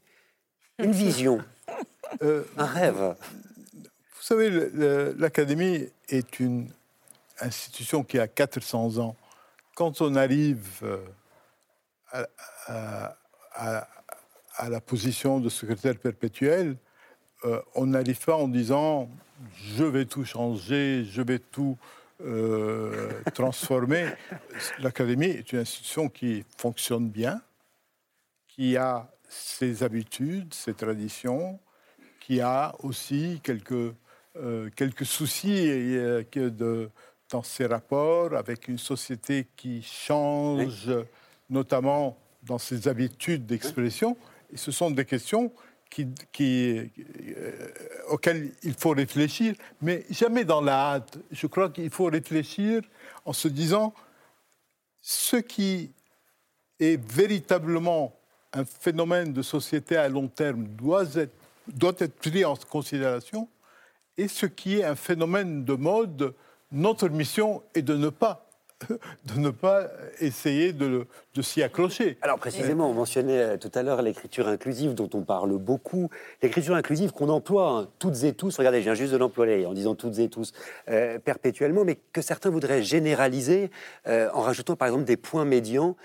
Une vision? Euh, Un rêve? Vous savez, l'Académie est une institution qui a 400 ans. Quand on arrive à, à, à, à la position de secrétaire perpétuel, euh, on n'arrive pas en disant je vais tout changer, je vais tout euh, transformer. L'Académie est une institution qui fonctionne bien, qui a ses habitudes, ses traditions, qui a aussi quelques, euh, quelques soucis euh, de, dans ses rapports avec une société qui change, notamment dans ses habitudes d'expression. Et ce sont des questions qui, euh, auxquelles il faut réfléchir, mais jamais dans la hâte. Je crois qu'il faut réfléchir en se disant ce qui est véritablement un phénomène de société à long terme doit être pris en considération et ce qui est un phénomène de mode, notre mission est de ne pas de ne pas essayer de, s'y accrocher. Alors précisément, on mentionnait euh, tout à l'heure l'écriture inclusive dont on parle beaucoup. L'écriture inclusive qu'on emploie hein, toutes et tous, regardez, je viens juste de l'employer en disant toutes et tous euh, perpétuellement, mais que certains voudraient généraliser euh, en rajoutant par exemple des points médians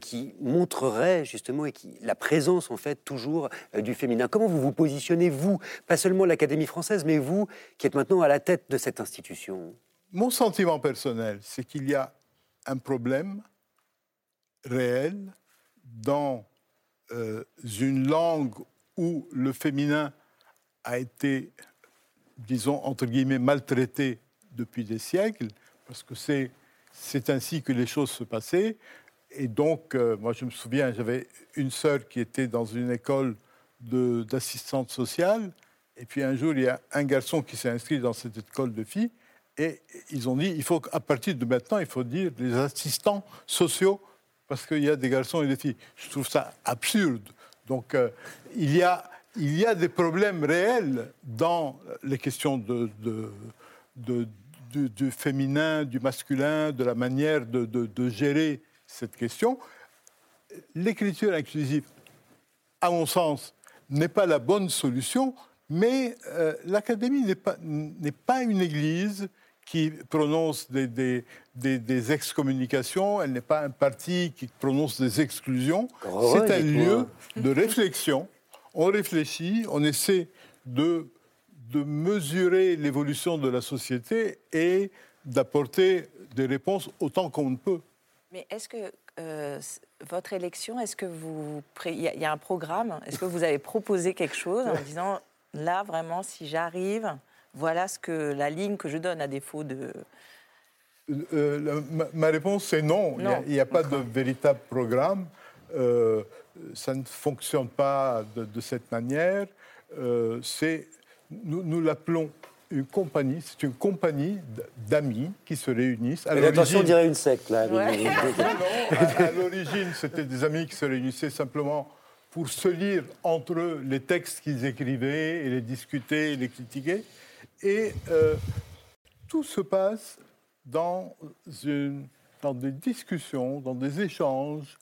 qui montreraient justement et qui, la présence en fait toujours du féminin. Comment vous vous positionnez, vous, pas seulement l'Académie française, mais vous qui êtes maintenant à la tête de cette institution? Mon sentiment personnel, c'est qu'il y a un problème réel dans euh, une langue où le féminin a été, disons, entre guillemets, maltraité depuis des siècles, parce que c'est, ainsi que les choses se passaient. Et donc, euh, moi, je me souviens, j'avais une sœur qui était dans une école d'assistante sociale, et puis un jour, il y a un garçon qui s'est inscrit dans cette école de filles, et ils ont dit, il faut à partir de maintenant, il faut dire les assistants sociaux, parce qu'il y a des garçons et des filles. Je trouve ça absurde. Donc euh, il, y a, il y a des problèmes réels dans les questions de, du féminin, du masculin, de la manière de, gérer cette question. L'écriture inclusive, à mon sens, n'est pas la bonne solution, mais euh, l'Académie n'est pas, pas une église qui prononce des, des, des, excommunications, elle n'est pas un parti qui prononce des exclusions. C'est un lieu de réflexion. On réfléchit, on essaie de, de mesurer l'évolution de la société et d'apporter des réponses autant qu'on ne peut. Mais est-ce que euh, votre élection, est-ce que vous. Il y, a un programme? Est-ce que vous avez proposé quelque chose en disant là, vraiment, si j'arrive voilà ce que la ligne que je donne à défaut de. Euh, euh, ma, réponse c'est non. Il n'y a, pas de véritable programme. Euh, ça ne fonctionne pas de, cette manière. c'est, nous, l'appelons une compagnie, c'est une compagnie d'amis qui se réunissent. À attention, on dirait une secte, là. à l'origine, c'était des amis qui se réunissaient simplement pour se lire entre eux les textes qu'ils écrivaient et les discuter et les critiquer. Et euh, tout se passe dans, des discussions, dans des échanges,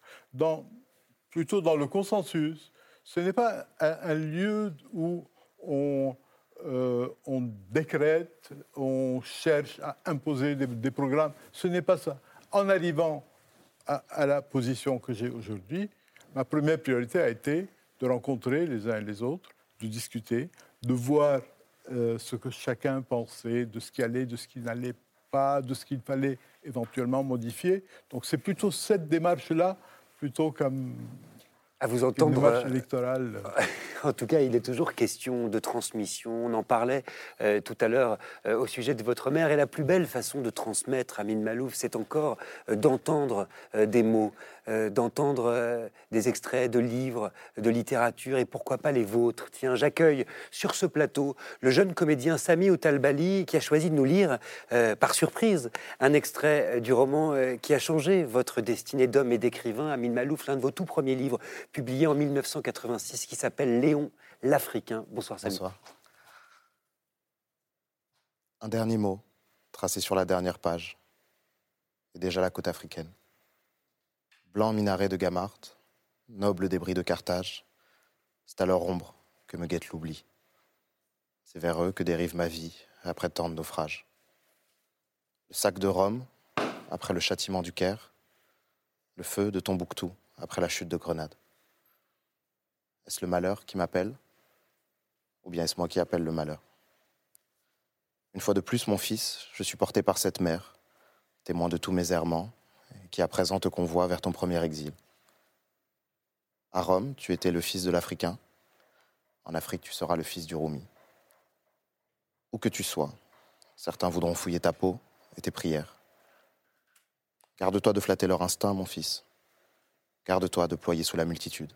plutôt dans le consensus. Ce n'est pas un, lieu où on, euh, on, décrète, on cherche à imposer des, programmes. Ce n'est pas ça. En arrivant à la position que j'ai aujourd'hui, ma première priorité a été de rencontrer les uns et les autres, de discuter, de voir euh, ce que chacun pensait de ce qui allait, de ce qui n'allait pas, de ce qu'il fallait éventuellement modifier. Donc c'est plutôt cette démarche-là, plutôt comme à vous entendre. Euh, électorale. En tout cas, il est toujours question de transmission. On en parlait euh, tout à l'heure au sujet de votre mère. Et la plus belle façon de transmettre, Amine Malouf, c'est encore d'entendre des mots. Euh, d'entendre euh, des extraits de livres, de littérature, et pourquoi pas les vôtres. Tiens, j'accueille sur ce plateau le jeune comédien Sami Outalbali qui a choisi de nous lire, euh, par surprise, un extrait du roman qui a changé votre destinée d'homme et d'écrivain, Amin Malouf, l'un de vos tout premiers livres, publié en 1986, qui s'appelle Léon l'Africain. Bonsoir Sami. Bonsoir. Un dernier mot, tracé sur la dernière page, et déjà la côte africaine. Blanc minaret de Gamart, noble débris de Carthage, c'est à leur ombre que me guette l'oubli. C'est vers eux que dérive ma vie après tant de naufrages. Le sac de Rome, après le châtiment du Caire, le feu de Tombouctou, après la chute de Grenade. Est-ce le malheur qui m'appelle Ou bien est-ce moi qui appelle le malheur? Une fois de plus, mon fils, je suis porté par cette mère, témoin de tous mes errements, qui à présent te convoie vers ton premier exil. À Rome, tu étais le fils de l'Africain. En Afrique, tu seras le fils du Roumi. Où que tu sois, certains voudront fouiller ta peau et tes prières. Garde-toi de flatter leur instinct, mon fils. Garde-toi de ployer sous la multitude.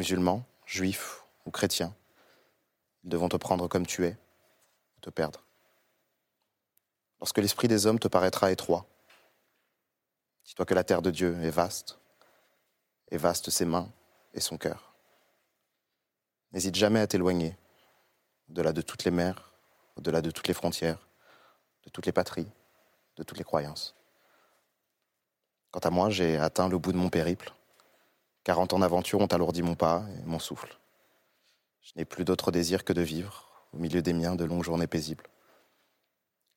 Musulmans, juifs ou chrétiens, ils devront te prendre comme tu es ou te perdre. Lorsque l'esprit des hommes te paraîtra étroit, dis-toi que la terre de Dieu est vaste, et vaste ses mains et son cœur. N'hésite jamais à t'éloigner, au-delà de toutes les mers, au-delà de toutes les frontières, de toutes les patries, de toutes les croyances. Quant à moi, j'ai atteint le bout de mon périple. Quarante ans d'aventure ont alourdi mon pas et mon souffle. Je n'ai plus d'autre désir que de vivre, au milieu des miens, de longues journées paisibles.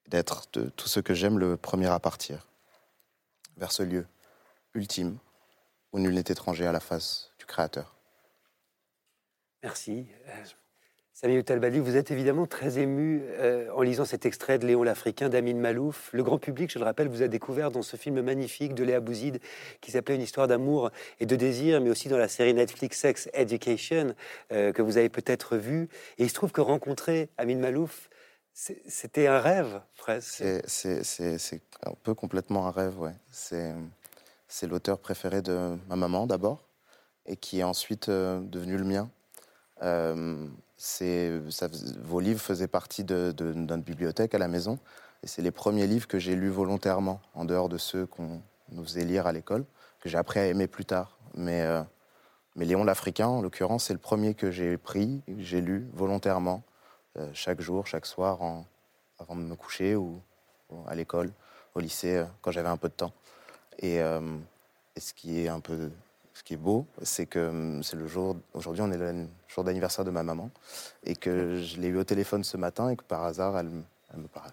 D'être de tout ce que j'aime le premier à partir, vers ce lieu ultime où nul n'est étranger à la face du Créateur. Merci. Samuel Talbali, vous êtes évidemment très ému euh, en lisant cet extrait de Léon l'Africain d'Amin Malouf. Le grand public, je le rappelle, vous a découvert dans ce film magnifique de Léa Bouzid qui s'appelait Une histoire d'amour et de désir, mais aussi dans la série Netflix Sex Education euh, que vous avez peut-être vu. Et il se trouve que rencontrer Amin Malouf, c'était un rêve presque. C'est- un peu complètement un rêve, ouais. C'est c'est l'auteur préféré de ma maman d'abord, et qui est ensuite euh, devenu le mien. Vos livres faisaient partie de, notre bibliothèque à la maison, et c'est les premiers livres que j'ai lus volontairement, en dehors de ceux qu'on nous faisait lire à l'école, que j'ai appris à aimer plus tard. Mais, euh, mais Léon l'Africain, en l'occurrence, c'est le premier que j'ai pris, que j'ai lu volontairement, euh, chaque jour, chaque soir, avant de me coucher ou, à l'école, au lycée, euh, quand j'avais un peu de temps. Et ce qui est un peu, ce qui est beau, c'est que hum, c'est le jour. Aujourd'hui, on est le jour d'anniversaire de ma maman, et que je l'ai eu au téléphone ce matin, et que par hasard, elle, me- elle me parle.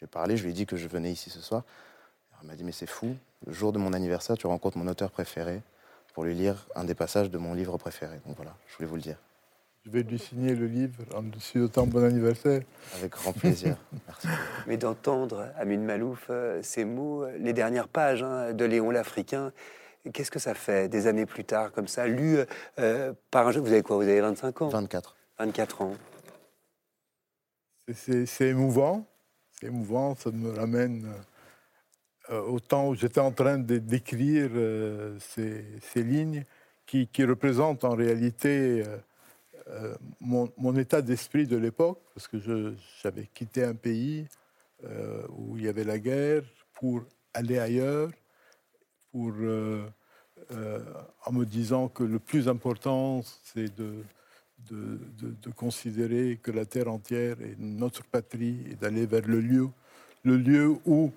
J'ai parlé, je lui ai dit que je venais ici ce soir. Elle m'a dit mais c'est fou. Le jour de mon anniversaire, tu rencontres mon auteur préféré pour lui lire un des passages de mon livre préféré. Donc voilà, je voulais vous le dire. Je vais lui signer le livre en dessus autant bon anniversaire. Avec grand plaisir. Merci. Mais d'entendre Amin Malouf, euh, ces mots, euh, les dernières pages hein, de Léon l'Africain, qu'est-ce que ça fait des années plus tard, comme ça, lu euh, par un jeune Vous avez quoi Vous avez 25 ans? 24. 24 ans. C'est- émouvant. C'est émouvant. Ça me ramène euh, au temps où j'étais en train de- d'écrire euh, ces, ces lignes qui, qui représentent en réalité euh, euh, mon, mon état d'esprit de l'époque, parce que j'avais quitté un pays euh, où il y avait la guerre pour aller ailleurs, pour, euh, euh, en me disant que le plus important, c'est de, de, de- de considérer que la terre entière est notre patrie et d'aller vers le lieu, le lieu où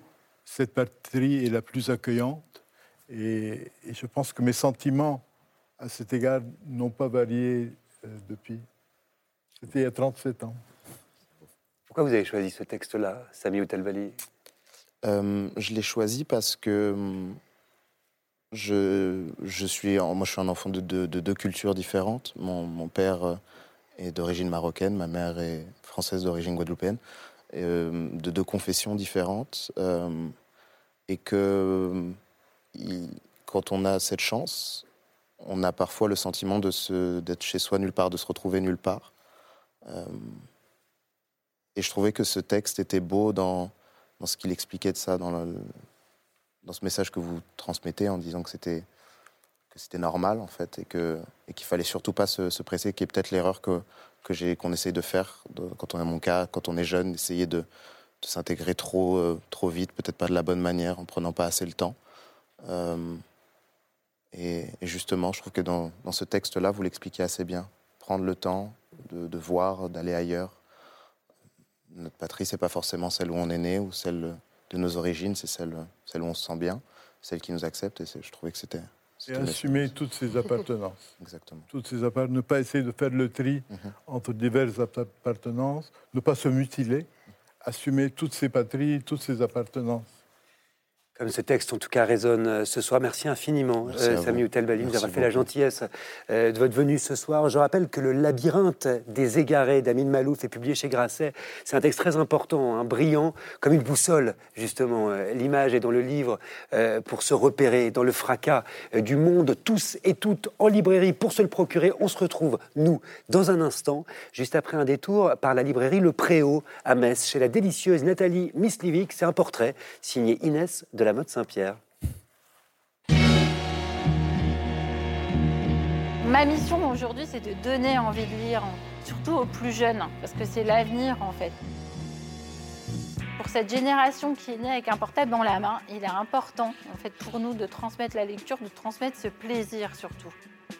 cette patrie est la plus accueillante. Et, et je pense que mes sentiments à cet égard n'ont pas varié euh, depuis. C'était il y a 37 ans. Pourquoi vous avez choisi ce texte-là, Sami Outalbali? Euh, je l'ai choisi parce que hum, je, suis, moi, je suis un enfant de, deux- de deux cultures différentes. Mon, père euh, est d'origine marocaine, ma mère est française d'origine guadeloupéenne, euh, de deux confessions différentes. euh, et que quand on a cette chance, on a parfois le sentiment d'être chez soi nulle part, de se retrouver nulle part. Et je trouvais que ce texte était beau dans, ce qu'il expliquait de ça, dans ce message que vous transmettez en disant que c'était que c'était normal en fait et que et qu'il fallait surtout pas se, se presser, qui est peut-être l'erreur que que j'ai qu'on essaye de faire quand on est mon cas, quand on est jeune, essayer de, de s'intégrer trop euh, trop vite, peut-être pas de la bonne manière, en prenant pas assez le temps. Euh, et, et justement, je trouve que dans, dans ce texte-là, vous l'expliquez assez bien. Prendre le temps de, de voir, d'aller ailleurs. Notre patrie, c'est pas forcément celle où on est né ou celle de nos origines, c'est celle, celle où on se sent bien, celle qui nous accepte. Et je trouvais que c'était. Et assumer toutes ces appartenances. Exactement. Toutes ne pas essayer de faire le tri Mhm. entre diverses appartenances, ne pas se mutiler, assumer toutes ces patries, toutes ces appartenances. Comme ce texte, en tout cas, résonne euh, ce soir. Merci infiniment, Merci euh, Samy vous. Outelbali, de nous Merci avoir fait la gentillesse euh, de votre venue ce soir. Je rappelle que Le labyrinthe des égarés d'Amin Malouf est publié chez Grasset. C'est un texte très important, hein, brillant, comme une boussole, justement. Euh, L'image est dans le livre pour se repérer dans le fracas du monde, tous et toutes en librairie pour se le procurer. On se retrouve, nous, dans un instant, juste après un détour par la librairie Le Préau à Metz, chez la délicieuse Nathalie Mislivic. C'est un portrait signé Inès de la mode Saint-Pierre. Ma mission aujourd'hui, c'est de donner envie de lire, surtout aux plus jeunes, parce que c'est l'avenir en fait. Pour cette génération qui est née avec un portable dans la main, il est important en fait pour nous de transmettre la lecture, de transmettre ce plaisir surtout.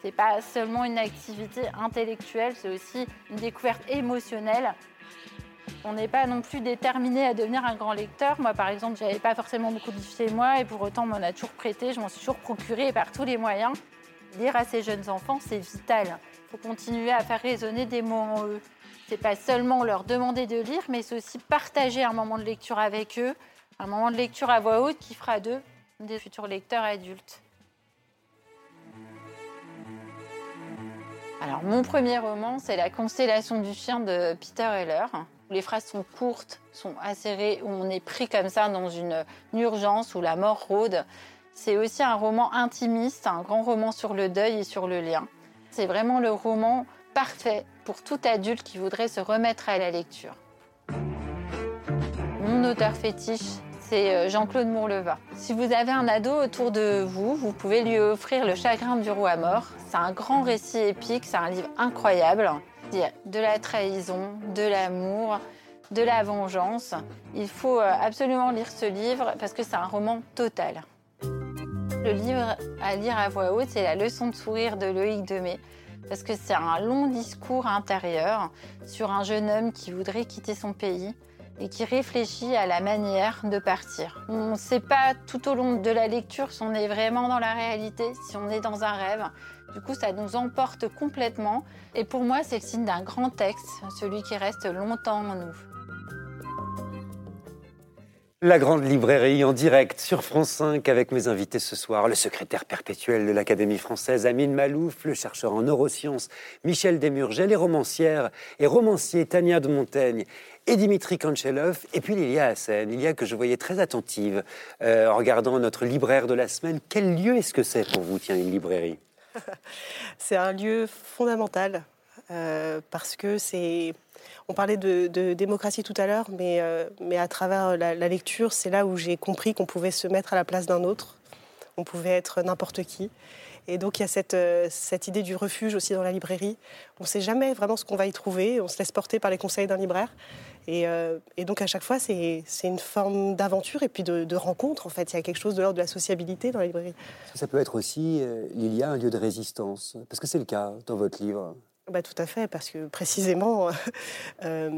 C'est pas seulement une activité intellectuelle, c'est aussi une découverte émotionnelle. On n'est pas non plus déterminé à devenir un grand lecteur. Moi, par exemple, j'avais pas forcément beaucoup de livres chez moi et pour autant, on m'en a toujours prêté, je m'en suis toujours procuré par tous les moyens. Lire à ces jeunes enfants, c'est vital. Il faut continuer à faire résonner des mots en eux. C'est pas seulement leur demander de lire, mais c'est aussi partager un moment de lecture avec eux, un moment de lecture à voix haute qui fera d'eux des futurs lecteurs adultes. Alors, mon premier roman, c'est La constellation du chien de Peter Heller. Les phrases sont courtes, sont acérées, où on est pris comme ça dans une, une urgence où la mort rôde. C'est aussi un roman intimiste, un grand roman sur le deuil et sur le lien. C'est vraiment le roman parfait pour tout adulte qui voudrait se remettre à la lecture. Mon auteur fétiche, c'est euh, Jean-Claude Mourleva. Si vous avez un ado autour de vous, vous pouvez lui offrir Le chagrin du roi mort. C'est un grand récit épique, c'est un livre incroyable. De la trahison, de l'amour, de la vengeance. Il faut euh, absolument lire ce livre parce que c'est un roman total. Le livre à lire à voix haute, c'est La leçon de sourire de Loïc Demey. Parce que c'est un long discours intérieur sur un jeune homme qui voudrait quitter son pays et qui réfléchit à la manière de partir. On ne sait pas tout au long de la lecture si on est vraiment dans la réalité, si on est dans un rêve. Du coup, ça nous emporte complètement. Et pour moi, c'est le signe d'un grand texte, celui qui reste longtemps en nous. La grande librairie en direct sur France 5 avec mes invités ce soir, le secrétaire perpétuel de l'Académie française Amine Malouf, le chercheur en neurosciences Michel Desmurgel, les romancières et romanciers Tania de Montaigne et Dimitri Kanchelov, et puis Lilia Hassen, Lilia que je voyais très attentive euh, en regardant notre libraire de la semaine. Quel lieu est-ce que c'est pour vous, tiens, une librairie? C'est un lieu fondamental euh, parce que c'est. On parlait de, démocratie tout à l'heure, mais, euh, mais à travers la, la lecture, c'est là où j'ai compris qu'on pouvait se mettre à la place d'un autre, on pouvait être n'importe qui. Et donc il y a cette, euh, cette idée du refuge aussi dans la librairie. On ne sait jamais vraiment ce qu'on va y trouver, on se laisse porter par les conseils d'un libraire. Et, euh, et donc à chaque fois, c'est une forme d'aventure et puis de, de rencontre. En fait, il y a quelque chose de l'ordre de la sociabilité dans la librairie. Ça peut être aussi, euh, Lilia, un lieu de résistance, parce que c'est le cas dans votre livre. Bah, tout à fait, parce que précisément, euh,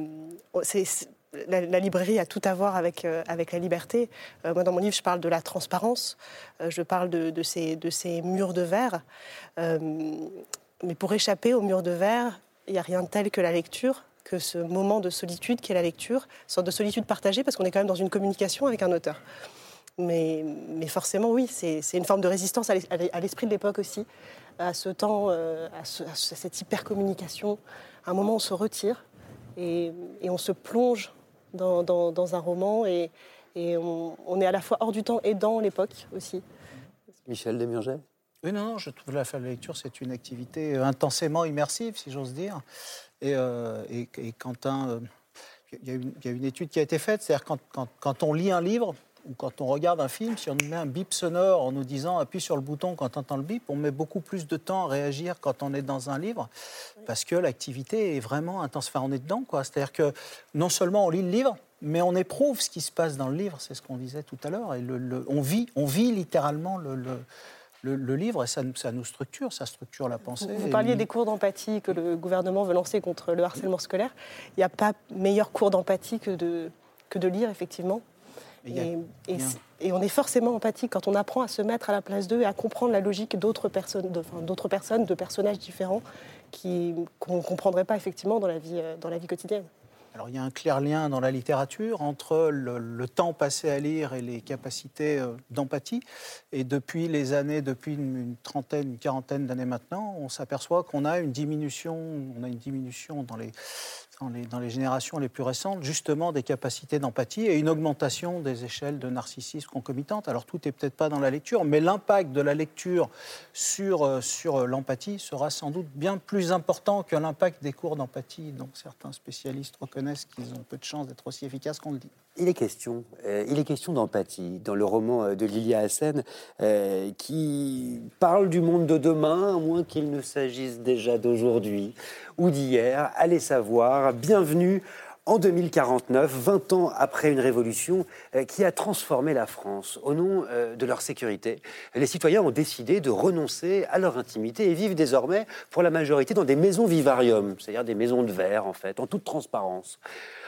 c'est- c'est- la, la librairie a tout à voir avec, euh, avec la liberté. Euh, moi, dans mon livre, je parle de la transparence, euh, je parle de, de ces, de ces murs de verre. Euh, mais pour échapper aux murs de verre, il n'y a rien de tel que la lecture, que ce moment de solitude qu'est la lecture, sorte de solitude partagée, parce qu'on est quand même dans une communication avec un auteur. Mais, mais forcément, oui, c'est c'est une forme de résistance à l'es- à l'es- à l'esprit de l'époque aussi, à ce temps, euh, à, ce- à ce- cette hypercommunication. À un moment, on se retire et, et on se plonge dans, dans- dans un roman et, et on, on est à la fois hors du temps et dans l'époque aussi. Michel Desmurgel Oui, non, non, je trouve la la lecture, c'est une activité intensément immersive, si j'ose dire. Et, euh, et, et Quentin, euh, il y, a une- étude qui a été faite, c'est-à-dire quand, quand, on lit un livre ou quand on regarde un film, si on met un bip sonore en nous disant appuie sur le bouton quand on entend le bip, on met beaucoup plus de temps à réagir quand on est dans un livre parce que l'activité est vraiment intense. Enfin, on est dedans, quoi. C'est-à-dire que non seulement on lit le livre, mais on éprouve ce qui se passe dans le livre, c'est ce qu'on disait tout à l'heure. Et on, vit, on vit littéralement le, le- livre ça, nous- ça nous structure, ça structure la pensée. Vous parliez des cours d'empathie que le gouvernement veut lancer contre le harcèlement scolaire. Il n'y a pas meilleur cours d'empathie que de, que de lire, effectivement. Et a- on est forcément empathique quand on apprend à se mettre à la place d'eux et à comprendre la logique d'autres personnes, de, enfin, d'autres personnes, de personnages différents qui, qu'on ne comprendrait pas effectivement dans la vie, euh, dans la vie quotidienne. Alors il y a un clair lien dans la littérature entre le, temps passé à lire et les capacités euh, d'empathie. Et depuis les années, depuis une, trentaine, une quarantaine d'années maintenant, on s'aperçoit qu'on a une diminution, on a une diminution dans les dans les, générations les plus récentes, justement des capacités d'empathie et une augmentation des échelles de narcissisme concomitantes. Alors tout n'est peut-être pas dans la lecture, mais l'impact de la lecture sur, euh, sur euh, l'empathie sera sans doute bien plus important que l'impact des cours d'empathie dont certains spécialistes reconnaissent qu'ils ont peu de chances d'être aussi efficaces qu'on le dit. Il est question, euh, question d'empathie dans le roman de Lilia Hassen, qui parle du monde de demain, à moins qu'il ne s'agisse déjà d'aujourd'hui ou d'hier. Allez savoir. Bienvenue en 2049, 20 ans après une révolution euh, qui a transformé la France. Au nom euh, de leur sécurité, les citoyens ont décidé de renoncer à leur intimité et vivent désormais, pour la majorité, dans des maisons vivarium, c'est-à-dire des maisons de verre, en fait, en toute transparence.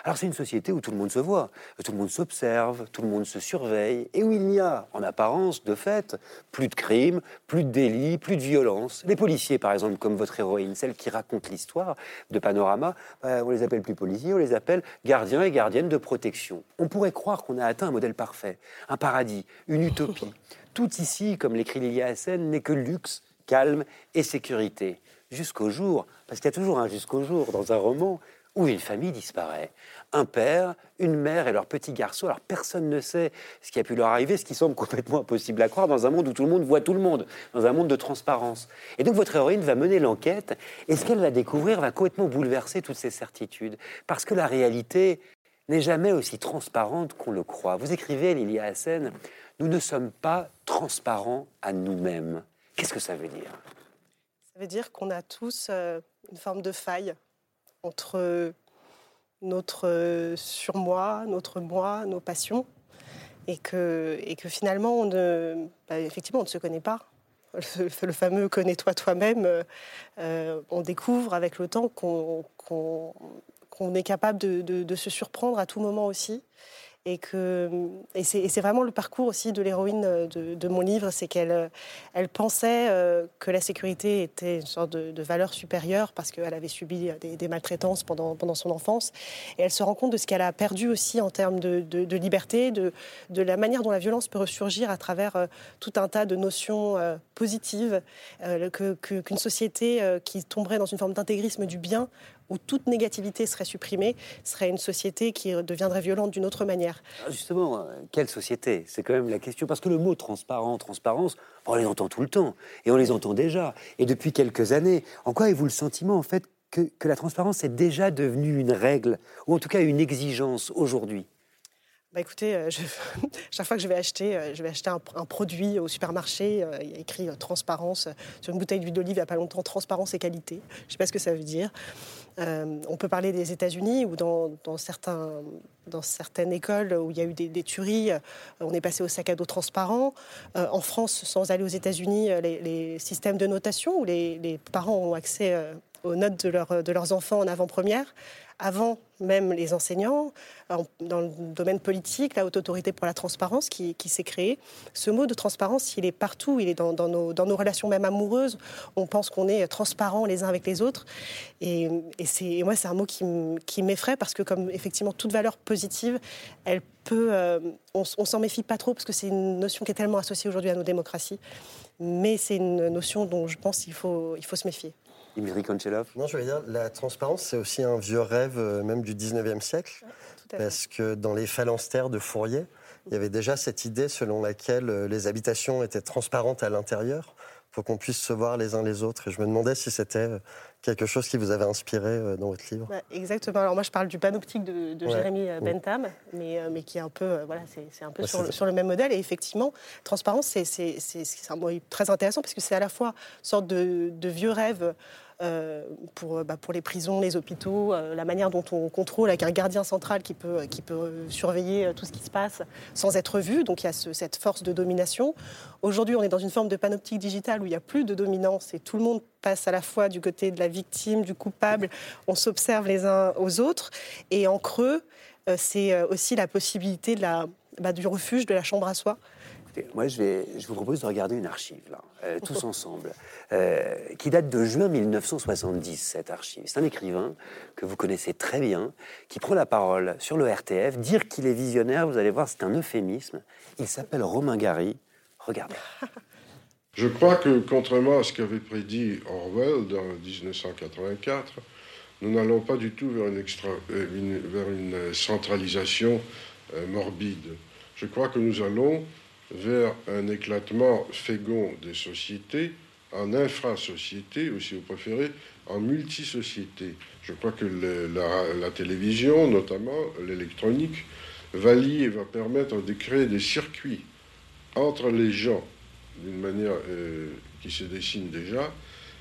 Alors c'est une société où tout le monde se voit, tout le monde s'observe, tout le monde se surveille, et où il n'y a, en apparence, de fait, plus de crimes, plus de délits, plus de violence. Les policiers, par exemple, comme votre héroïne, celle qui raconte l'histoire de Panorama, bah, on les appelle plus policiers, on les appelle gardiens et gardiennes de protection. On pourrait croire qu'on a atteint un modèle parfait, un paradis, une utopie. Tout ici, comme l'écrit Lilia Hassen, n'est que luxe, calme et sécurité. Jusqu'au jour, parce qu'il y a toujours un jusqu'au jour dans un roman, où une famille disparaît. Un père, une mère et leur petit garçon. Alors personne ne sait ce qui a pu leur arriver, ce qui semble complètement impossible à croire dans un monde où tout le monde voit tout le monde, dans un monde de transparence. Et donc votre héroïne va mener l'enquête et ce qu'elle va découvrir va complètement bouleverser toutes ces certitudes? Parce que la réalité n'est jamais aussi transparente qu'on le croit. Vous écrivez, Lilia Hassen, nous ne sommes pas transparents à nous-mêmes. Qu'est-ce que ça veut dire? Ça veut dire qu'on a tous euh, une forme de faille entre notre surmoi, notre moi, nos passions, et que, et que finalement, on ne, bah, effectivement, on ne se connaît pas. Le, fameux connais-toi toi-même, euh, on découvre avec le temps qu'on est capable de, de, se surprendre à tout moment aussi et que c'est vraiment le parcours aussi de l'héroïne euh, de, mon livre, c'est qu'elle euh, pensait euh, que la sécurité était une sorte de, valeur supérieure parce qu'elle avait subi des, maltraitances pendant, son enfance, et elle se rend compte de ce qu'elle a perdu aussi en termes de, liberté, de, la manière dont la violence peut ressurgir à travers tout un tas de notions positives, qu'une société qui tomberait dans une forme d'intégrisme du bien où toute négativité serait supprimée, serait une société qui deviendrait violente d'une autre manière. Ah, justement, euh, quelle société? C'est quand même la question, parce que le mot transparent, transparence, on les entend tout le temps, et on les entend déjà, et depuis quelques années. En quoi avez-vous le sentiment, en fait, que, que la transparence est déjà devenue une règle, ou en tout cas une exigence aujourd'hui? Bah écoutez, euh, chaque fois que je vais acheter, euh, je vais acheter un, produit au supermarché, euh, il y a écrit transparence sur une bouteille d'huile d'olive il n'y a pas longtemps, transparence et qualité. Je ne sais pas ce que ça veut dire. on peut parler des États-Unis ou dans, certains, dans certaines écoles où il y a eu des, tueries, on est passé au sac à dos transparent. en France, sans aller aux États-Unis, les, systèmes de notation où les, les parents ont accès aux notes de, leur, de leurs enfants en avant-première avant même les enseignants, dans le domaine politique, la haute autorité pour la transparence qui, s'est créée. Ce mot de transparence, il est partout, il est dans, nos, relations même amoureuses. On pense qu'on est transparent les uns avec les autres. Et, moi, c'est un mot qui, m'effraie parce que, comme effectivement toute valeur positive, elle peut. Euh, on, on s'en méfie pas trop parce que c'est une notion qui est tellement associée aujourd'hui à nos démocraties. Mais c'est une notion dont je pense qu'il faut, il faut se méfier. Non, je veux dire, la transparence, c'est aussi un vieux rêve, euh, même du 19e siècle. parce que dans les phalanstères de Fourier, il y avait déjà cette idée selon laquelle euh, les habitations étaient transparentes à l'intérieur pour qu'on puisse se voir les uns les autres. Et je me demandais si c'était euh, quelque chose qui vous avait inspiré dans votre livre. Bah, exactement. Alors moi, je parle du panoptique de, de Jérémy Bentham, mais, mais qui est un peu, voilà, c'est un peu sur, le, sur, le, même modèle. Et effectivement, transparence, c'est un mot très intéressant parce que c'est à la fois une sorte de, de vieux rêve pour, bah, pour les prisons, les hôpitaux, euh, la manière dont on contrôle avec un gardien central qui peut, surveiller euh, tout ce qui se passe sans être vu. Donc il y a cette force de domination. Aujourd'hui, on est dans une forme de panoptique digitale où il n'y a plus de dominance et tout le monde passe à la fois du côté de la victime, du coupable. On s'observe les uns aux autres. Et en creux, c'est aussi la possibilité bah, du refuge, de la chambre à soi moi, je, vous propose de regarder une archive, euh, tous ensemble, euh, qui date de juin 1970, cette archive. C'est un écrivain que vous connaissez très bien, qui prend la parole sur le RTF. Dire qu'il est visionnaire, vous allez voir, c'est un euphémisme. Il s'appelle Romain Gary. Regardez. Je crois que, contrairement à ce qu'avait prédit Orwell dans 1984, nous n'allons pas du tout vers une, euh, vers une centralisation morbide. Je crois que nous allons vers un éclatement fécond des sociétés en infra-société, ou si vous préférez, en multisociété. Je crois que la, télévision, notamment l'électronique, va lier, va permettre de créer des circuits entre les gens, d'une manière euh, qui se dessine déjà,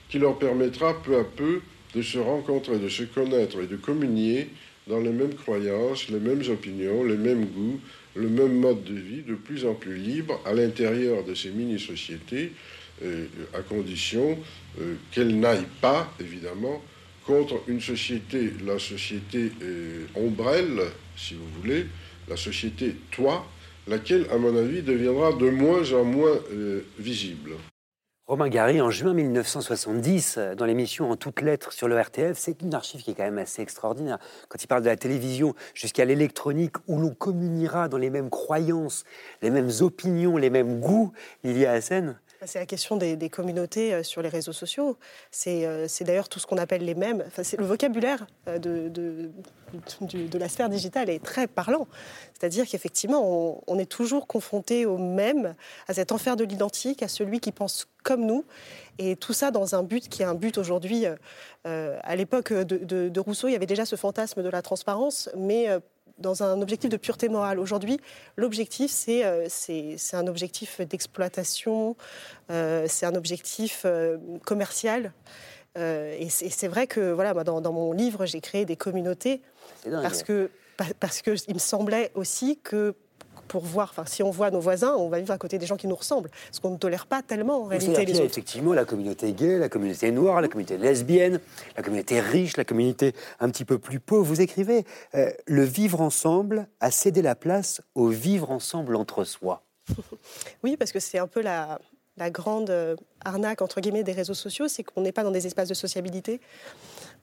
qui leur permettra peu à peu de se rencontrer, de se connaître et de communier dans les mêmes croyances, les mêmes opinions, les mêmes goûts, le même mode de vie de plus en plus libre à l'intérieur de ces mini-sociétés, euh, à condition euh, qu'elles n'aillent pas, évidemment, contre une société, la société euh, ombrelle, si vous voulez, la société toi, laquelle, à mon avis, deviendra de moins en moins visible. Romain Gary, en juin 1970, euh, dans l'émission En toutes lettres sur le RTF, c'est une archive qui est quand même assez extraordinaire. Quand il parle de la télévision jusqu'à l'électronique, où l'on communiera dans les mêmes croyances, les mêmes opinions, les mêmes goûts, il y a à scène c'est la question des, communautés euh, sur les réseaux sociaux. C'est euh, d'ailleurs tout ce qu'on appelle les mêmes. Le vocabulaire euh, de, de, la sphère digitale est très parlant. C'est-à-dire qu'effectivement, on, est toujours confronté au même, à cet enfer de l'identique, à celui qui pense comme nous. Et tout ça dans un but qui est un but aujourd'hui. à l'époque de, Rousseau, il y avait déjà ce fantasme de la transparence, mais dans un objectif de pureté morale. Aujourd'hui, l'objectif, c'est euh, un objectif d'exploitation, euh, c'est un objectif euh, commercial. et c'est vrai que voilà, dans, dans mon livre, j'ai créé des communautés parce que parce qu'il me semblait aussi que pour voir, enfin, si on voit nos voisins, on va vivre à côté des gens qui nous ressemblent, ce qu'on ne tolère pas tellement en réalité. Les effectivement la communauté gay, la communauté noire, la communauté lesbienne, la communauté riche, la communauté un petit peu plus pauvre. Vous écrivez euh, le vivre ensemble a cédé la place au vivre ensemble entre soi. oui, parce que c'est un peu la, la grande euh, arnaque entre guillemets des réseaux sociaux, c'est qu'on n'est pas dans des espaces de sociabilité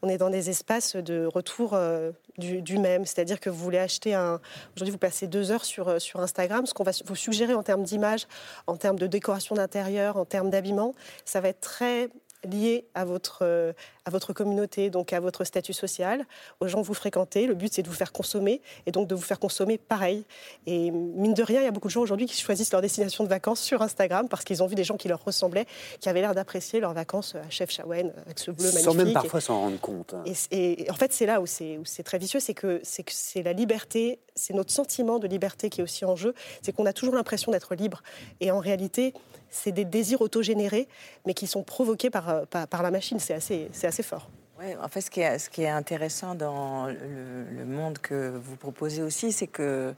on est dans des espaces de retour euh, du, même. C'est-à-dire que vous voulez acheter un. Aujourd'hui, vous passez deux heures sur, euh, sur Instagram. Ce qu'on va vous suggérer en termes d'image, en termes de décoration d'intérieur, en termes d'habillement, ça va être très lié à votre, euh, à votre communauté, donc à votre statut social, aux gens que vous fréquentez. Le but, c'est de vous faire consommer et donc de vous faire consommer pareil. Et mine de rien, il y a beaucoup de gens aujourd'hui qui choisissent leur destination de vacances sur Instagram parce qu'ils ont vu des gens qui leur ressemblaient, qui avaient l'air d'apprécier leurs vacances à Chef Chawen avec ce bleu magnifique. Sans même parfois s'en rendre compte. Hein. Et, en fait, c'est là où c'est très vicieux, c'est que c'est la liberté, c'est notre sentiment de liberté qui est aussi en jeu. C'est qu'on a toujours l'impression d'être libre. Et en réalité, c'est des désirs autogénérés, mais qui sont provoqués par, euh, par, la machine. C'est assez, assez fort. En fait, ce qui est, ce qui est intéressant dans le, monde que vous proposez aussi, c'est que,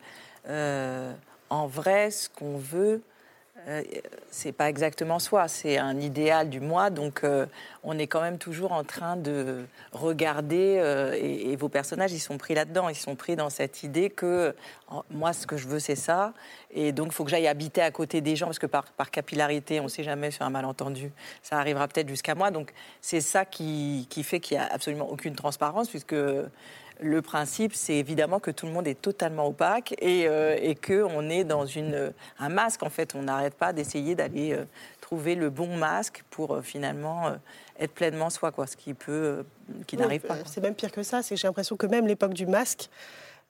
euh, en vrai, ce qu'on veut, euh, c'est pas exactement soi, c'est un idéal du moi. Donc, euh, on est quand même toujours en train de regarder. Euh, et, vos personnages, ils sont pris là-dedans. Ils sont pris dans cette idée que moi, ce que je veux, c'est ça. Et donc, il faut que j'aille habiter à côté des gens, parce que par, par capillarité, on ne sait jamais sur un malentendu, ça arrivera peut-être jusqu'à moi. Donc, c'est ça qui, qui fait qu'il n'y a absolument aucune transparence, puisque le principe, c'est évidemment que tout le monde est totalement opaque et, euh, et qu'on est dans une, un masque. En fait, on n'arrête pas d'essayer d'aller euh, trouver le bon masque pour euh, finalement être pleinement soi, quoi, ce qui peut, qui n'arrive pas. C'est même pire que ça. C'est j'ai l'impression que même l'époque du masque,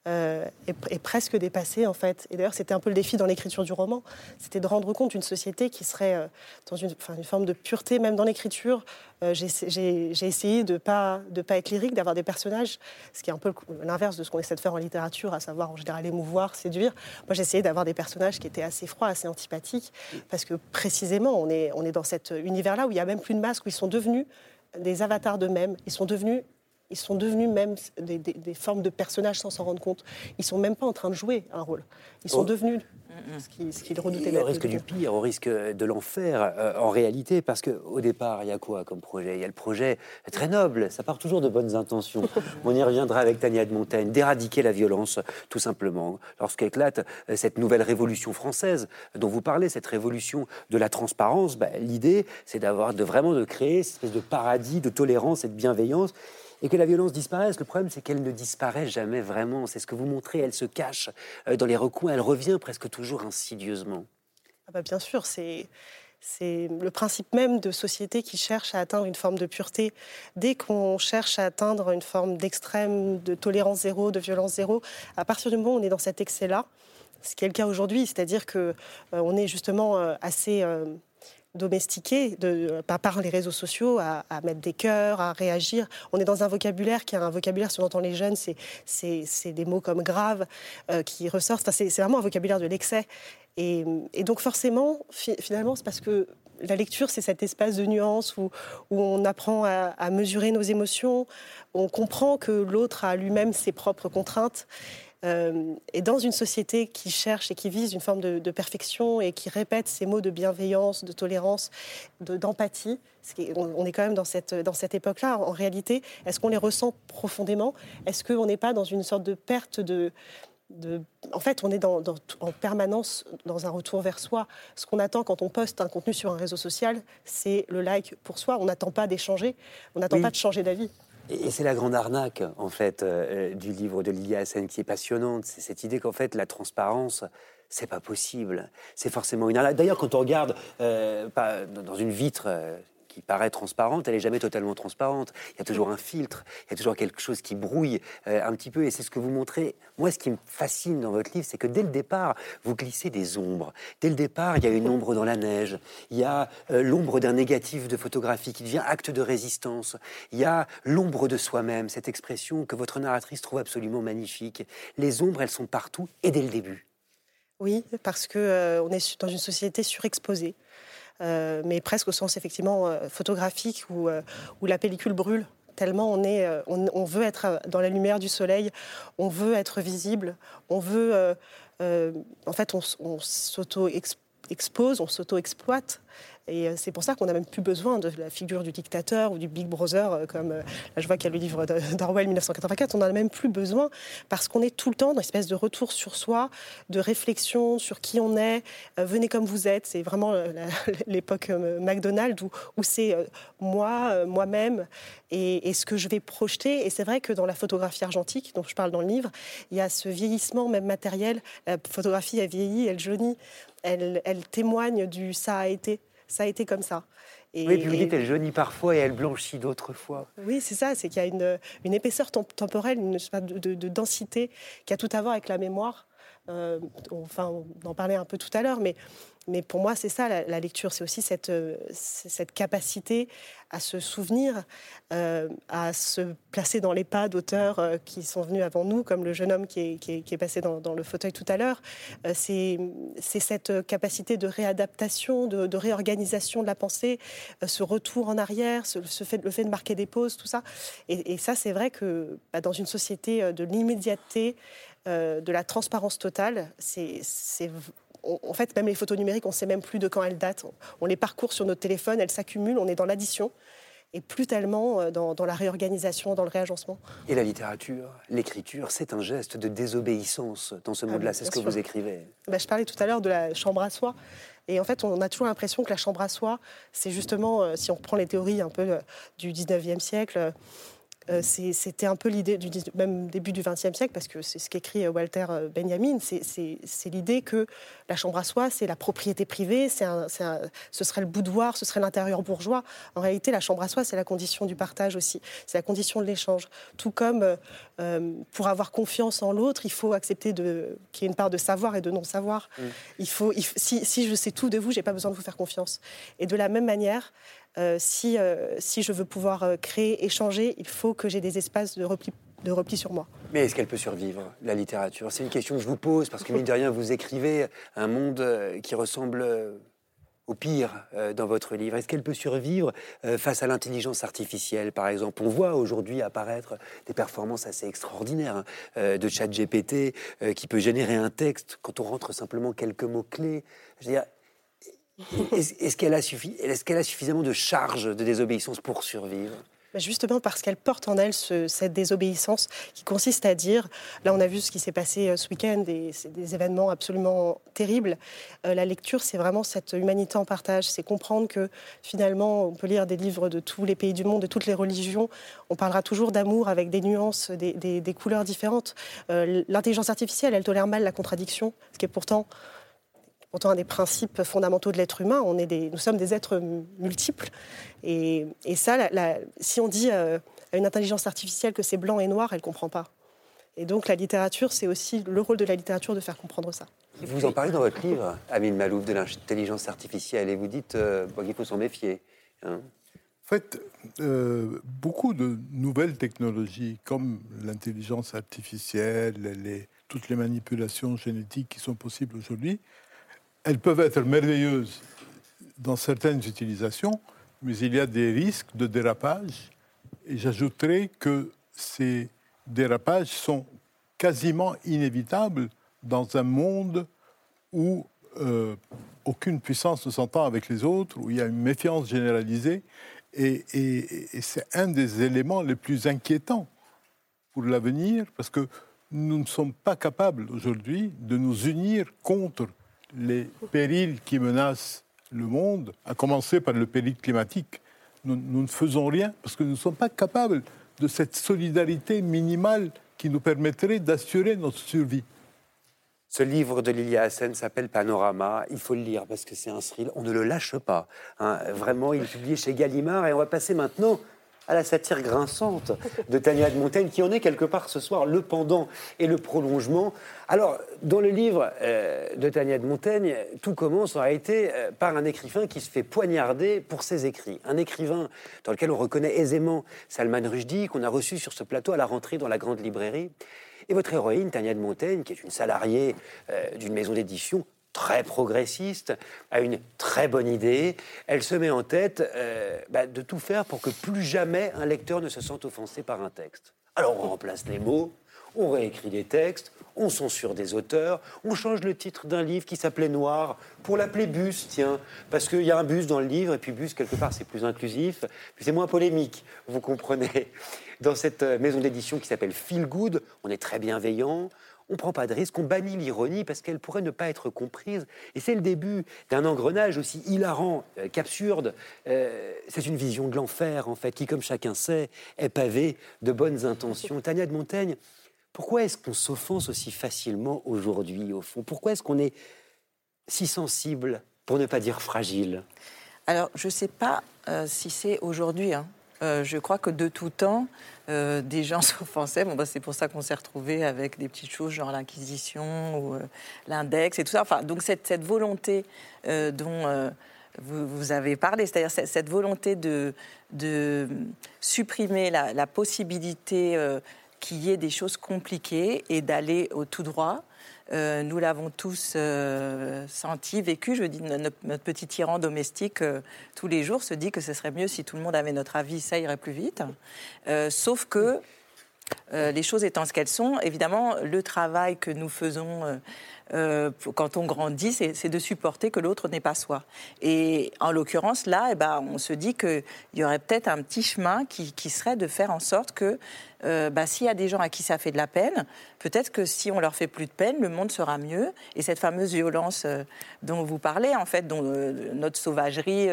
euh, est, presque dépassé en fait. Et d'ailleurs, c'était un peu le défi dans l'écriture du roman, c'était de rendre compte d'une société qui serait euh, dans une, forme de pureté, même dans l'écriture. Euh, j'ai essayé de pas de pas être lyrique, d'avoir des personnages, ce qui est un peu l'inverse de ce qu'on essaie de faire en littérature, à savoir en général émouvoir, séduire. Moi, j'ai essayé d'avoir des personnages qui étaient assez froids, assez antipathiques, parce que précisément, on est on est dans cet univers-là où il y a même plus de masques, où ils sont devenus des avatars d'eux-mêmes. Ils sont devenus ils sont devenus même des, formes de personnages sans s'en rendre compte. Ils sont même pas en train de jouer un rôle. Ils sont oh. devenus. ce qu'il redoutait. Et au risque du pire, au risque de l'enfer, euh, en réalité, parce qu'au départ, il y a quoi comme projet? Il y a le projet très noble, ça part toujours de bonnes intentions. On y reviendra avec Tania de Montaigne, d'éradiquer la violence, tout simplement. Lorsqu'éclate euh, cette nouvelle révolution française dont vous parlez, cette révolution de la transparence, bah, l'idée, c'est d'avoir de vraiment de créer cette espèce de paradis de tolérance et de bienveillance et que la violence disparaisse. Le problème, c'est qu'elle ne disparaît jamais vraiment. C'est ce que vous montrez, elle se cache euh, dans les recoins, elle revient presque toujours insidieusement. Ah bah bien sûr, c'est c'est le principe même de société qui cherche à atteindre une forme de pureté. Dès qu'on cherche à atteindre une forme d'extrême, de tolérance zéro, de violence zéro, à partir du moment où on est dans cet excès-là, ce qui est le cas aujourd'hui, c'est-à-dire que euh, on est justement euh, assez domestiqué de, par les réseaux sociaux à, mettre des cœurs, à réagir. On est dans un vocabulaire qui est un vocabulaire, on entend les jeunes, c'est des mots comme grave euh, qui ressortent. c'est vraiment un vocabulaire de l'excès. Et, donc forcément, finalement, c'est parce que la lecture, c'est cet espace de nuance où, on apprend à, mesurer nos émotions, on comprend que l'autre a lui-même ses propres contraintes. Euh, et dans une société qui cherche et qui vise une forme de, perfection et qui répète ces mots de bienveillance, de tolérance, d'empathie, on, est quand même dans cette, dans cette époque-là. En réalité, est-ce qu'on les ressent profondément? Est-ce qu'on n'est pas dans une sorte de perte de, de, en fait, on est dans, en permanence dans un retour vers soi. Ce qu'on attend quand on poste un contenu sur un réseau social, c'est le like pour soi. On n'attend pas d'échanger, on n'attend pas de changer d'avis. Et c'est la grande arnaque, en fait, euh, du livre de Lilia Hassen qui est passionnante. C'est cette idée qu'en fait, la transparence, c'est pas possible. C'est forcément une arnaque. D'ailleurs, quand on regarde euh, dans une vitre, euh, qui paraît transparente, elle n'est jamais totalement transparente. Il y a toujours un filtre, il y a toujours quelque chose qui brouille euh, un petit peu, et c'est ce que vous montrez. Moi, ce qui me fascine dans votre livre, c'est que dès le départ, vous glissez des ombres. Dès le départ, il y a une ombre dans la neige, il y a euh, l'ombre d'un négatif de photographie qui devient acte de résistance, il y a l'ombre de soi-même, cette expression que votre narratrice trouve absolument magnifique. Les ombres, elles sont partout, et dès le début. Oui, parce qu'on euh, on est dans une société surexposée. Euh, mais presque au sens effectivement euh, photographique où, euh, où la pellicule brûle tellement on, est, on, veut être dans la lumière du soleil, on veut être visible, on veut... en fait, on, on s'auto-expose, on s'auto-exploite. Et euh, c'est pour ça qu'on n'a même plus besoin de la figure du dictateur ou du Big Brother, euh, comme euh, là, je vois qu'il y a le livre d'Orwell 1984. On n'en a même plus besoin parce qu'on est tout le temps dans une espèce de retour sur soi, de réflexion sur qui on est. venez comme vous êtes. C'est vraiment l'époque McDonald's où, c'est moi, moi-même et, ce que je vais projeter. Et c'est vrai que dans la photographie argentique, dont je parle dans le livre, il y a ce vieillissement même matériel. La photographie a vieilli, elle jaunit, elle témoigne du ça a été ça a été comme ça. Et, oui, puis vous dites, elle jaunit parfois et elle blanchit d'autres fois. Oui, c'est ça, c'est qu'il y a une, une épaisseur temporelle, une de, de, densité qui a tout à voir avec la mémoire. Euh, enfin, on en parlait un peu tout à l'heure, mais mais pour moi, c'est ça la, lecture, c'est aussi cette, euh, cette capacité à se souvenir, euh, à se placer dans les pas d'auteurs qui sont venus avant nous, comme le jeune homme qui est, qui est, passé dans, le fauteuil tout à l'heure. c'est cette capacité de réadaptation, de, réorganisation de la pensée, ce retour en arrière, ce, fait, le fait de marquer des pauses, tout ça. Et, ça, c'est vrai que bah, dans une société de l'immédiateté, de la transparence totale, c'est en fait, même les photos numériques, on ne sait même plus de quand elles datent. On les parcourt sur notre téléphone, elles s'accumulent, on est dans l'addition et plus tellement euh, dans, la réorganisation, dans le réagencement. Et la littérature, l'écriture, c'est un geste de désobéissance dans ce ah monde-là, c'est ce que vous écrivez. Bah, je parlais tout à l'heure de la chambre à soie. Et en fait, on a toujours l'impression que la chambre à soie, c'est justement, euh, si on reprend les théories un peu euh, du 19e siècle, euh, c'était un peu l'idée du même début du XXe siècle, parce que c'est ce qu'écrit euh, Walter euh, Benjamin, c'est l'idée que la chambre à soi, c'est la propriété privée, un, ce serait le boudoir, ce serait l'intérieur bourgeois. En réalité, la chambre à soi, c'est la condition du partage aussi, c'est la condition de l'échange. Tout comme pour avoir confiance en l'autre, il faut accepter qu'il y ait une part de savoir et de non-savoir. Mm. Il faut, si, si, je sais tout de vous, j'ai pas besoin de vous faire confiance. Et de la même manière, euh, si, euh, si je veux pouvoir euh, créer, échanger, il faut que j'ai des espaces de repli, sur moi. Mais est-ce qu'elle peut survivre, la littérature? C'est une question que je vous pose, parce que, mine de rien, vous écrivez un monde qui ressemble au pire dans votre livre Est-ce qu'elle peut survivre face à l'intelligence artificielle, par exemple On voit aujourd'hui apparaître des performances assez extraordinaires hein, de chat GPT qui peut générer un texte quand on rentre simplement quelques mots-clés. Est-ce qu'elle a, est a suffisamment de charge de désobéissance pour survivre? Justement parce qu'elle porte en elle cette désobéissance qui consiste à dire, là on a vu ce qui s'est passé euh, ce week-end, des, des événements absolument terribles, euh, la lecture c'est vraiment cette humanité en partage, c'est comprendre que finalement on peut lire des livres de tous les pays du monde, de toutes les religions, on parlera toujours d'amour avec des nuances, des, couleurs différentes. Euh, l'intelligence artificielle, elle tolère mal la contradiction, ce qui est pourtant pourtant un des principes fondamentaux de l'être humain. On est des, nous sommes des êtres multiples. Et, ça, si on dit euh, à une intelligence artificielle que c'est blanc et noir, elle ne comprend pas. Et donc la littérature, c'est aussi le rôle de la littérature de faire comprendre ça. Vous en parlez dans votre livre, Amine Malouf, de l'intelligence artificielle, et vous dites euh, qu'il faut s'en méfier. Hein. en fait, euh, beaucoup de nouvelles technologies, comme l'intelligence artificielle, les, toutes les manipulations génétiques qui sont possibles aujourd'hui, elles peuvent être merveilleuses dans certaines utilisations, mais il y a des risques de dérapage. Et j'ajouterai que ces dérapages sont quasiment inévitables dans un monde où euh, aucune puissance ne s'entend avec les autres, où il y a une méfiance généralisée. Et, et c'est un des éléments les plus inquiétants pour l'avenir, parce que nous ne sommes pas capables aujourd'hui de nous unir contre les périls qui menacent le monde, à commencer par le péril climatique, nous, ne faisons rien parce que nous ne sommes pas capables de cette solidarité minimale qui nous permettrait d'assurer notre survie. Ce livre de Lilia Hassen s'appelle Panorama. Il faut le lire parce que c'est un thrill. On ne le lâche pas. Hein. Vraiment, il est publié chez Gallimard et on va passer maintenant à la satire grinçante de Tania de Montaigne, qui en est quelque part ce soir le pendant et le prolongement. Alors, dans le livre euh, de Tania de Montaigne, tout commence en réalité euh, par un écrivain qui se fait poignarder pour ses écrits. Un écrivain dans lequel on reconnaît aisément Salman Rushdie, qu'on a reçu sur ce plateau à la rentrée dans la grande librairie. Et votre héroïne, Tania de Montaigne, qui est une salariée euh, d'une maison d'édition, très progressiste, a une très bonne idée. Elle se met en tête euh, bah, de tout faire pour que plus jamais un lecteur ne se sente offensé par un texte. Alors on remplace les mots, on réécrit les textes, on censure des auteurs, on change le titre d'un livre qui s'appelait Noir pour l'appeler Bus, tiens, parce qu'il y a un bus dans le livre, et puis Bus, quelque part, c'est plus inclusif, c'est moins polémique, vous comprenez. Dans cette euh, maison d'édition qui s'appelle Feel Good, on est très bienveillant, on ne prend pas de risque, on bannit l'ironie parce qu'elle pourrait ne pas être comprise. Et c'est le début d'un engrenage aussi hilarant euh, qu'absurde. Euh, c'est une vision de l'enfer, en fait, qui, comme chacun sait, est pavée de bonnes intentions. Tania de Montaigne, pourquoi est-ce qu'on s'offense aussi facilement aujourd'hui, au fond? Pourquoi est-ce qu'on est si sensible, pour ne pas dire fragile? Alors, je ne sais pas euh, si c'est aujourd'hui. Hein. Je crois que de tout temps, euh, des gens s'offensaient. Bon, bah, c'est pour ça qu'on s'est retrouvé avec des petites choses genre l'Inquisition ou euh, l'index et tout ça. Donc cette, volonté euh, dont vous, avez parlé, c'est-à-dire cette, volonté de, de supprimer la, la possibilité qu'il y ait des choses compliquées et d'aller au tout droit. Euh, nous l'avons tous euh, senti, vécu. Je dis, notre, petit tyran domestique, euh, tous les jours, se dit que ce serait mieux si tout le monde avait notre avis, ça irait plus vite. sauf que, les choses étant ce qu'elles sont, évidemment, le travail que nous faisons euh, quand on grandit, c'est de supporter que l'autre n'est pas soi. Et en l'occurrence, là, eh ben, on se dit qu'il y aurait peut-être un petit chemin qui, serait de faire en sorte que euh, bah, s'il y a des gens à qui ça fait de la peine, peut-être que si on leur fait plus de peine, le monde sera mieux. Et cette fameuse violence euh, dont vous parlez, en fait, dont notre sauvagerie,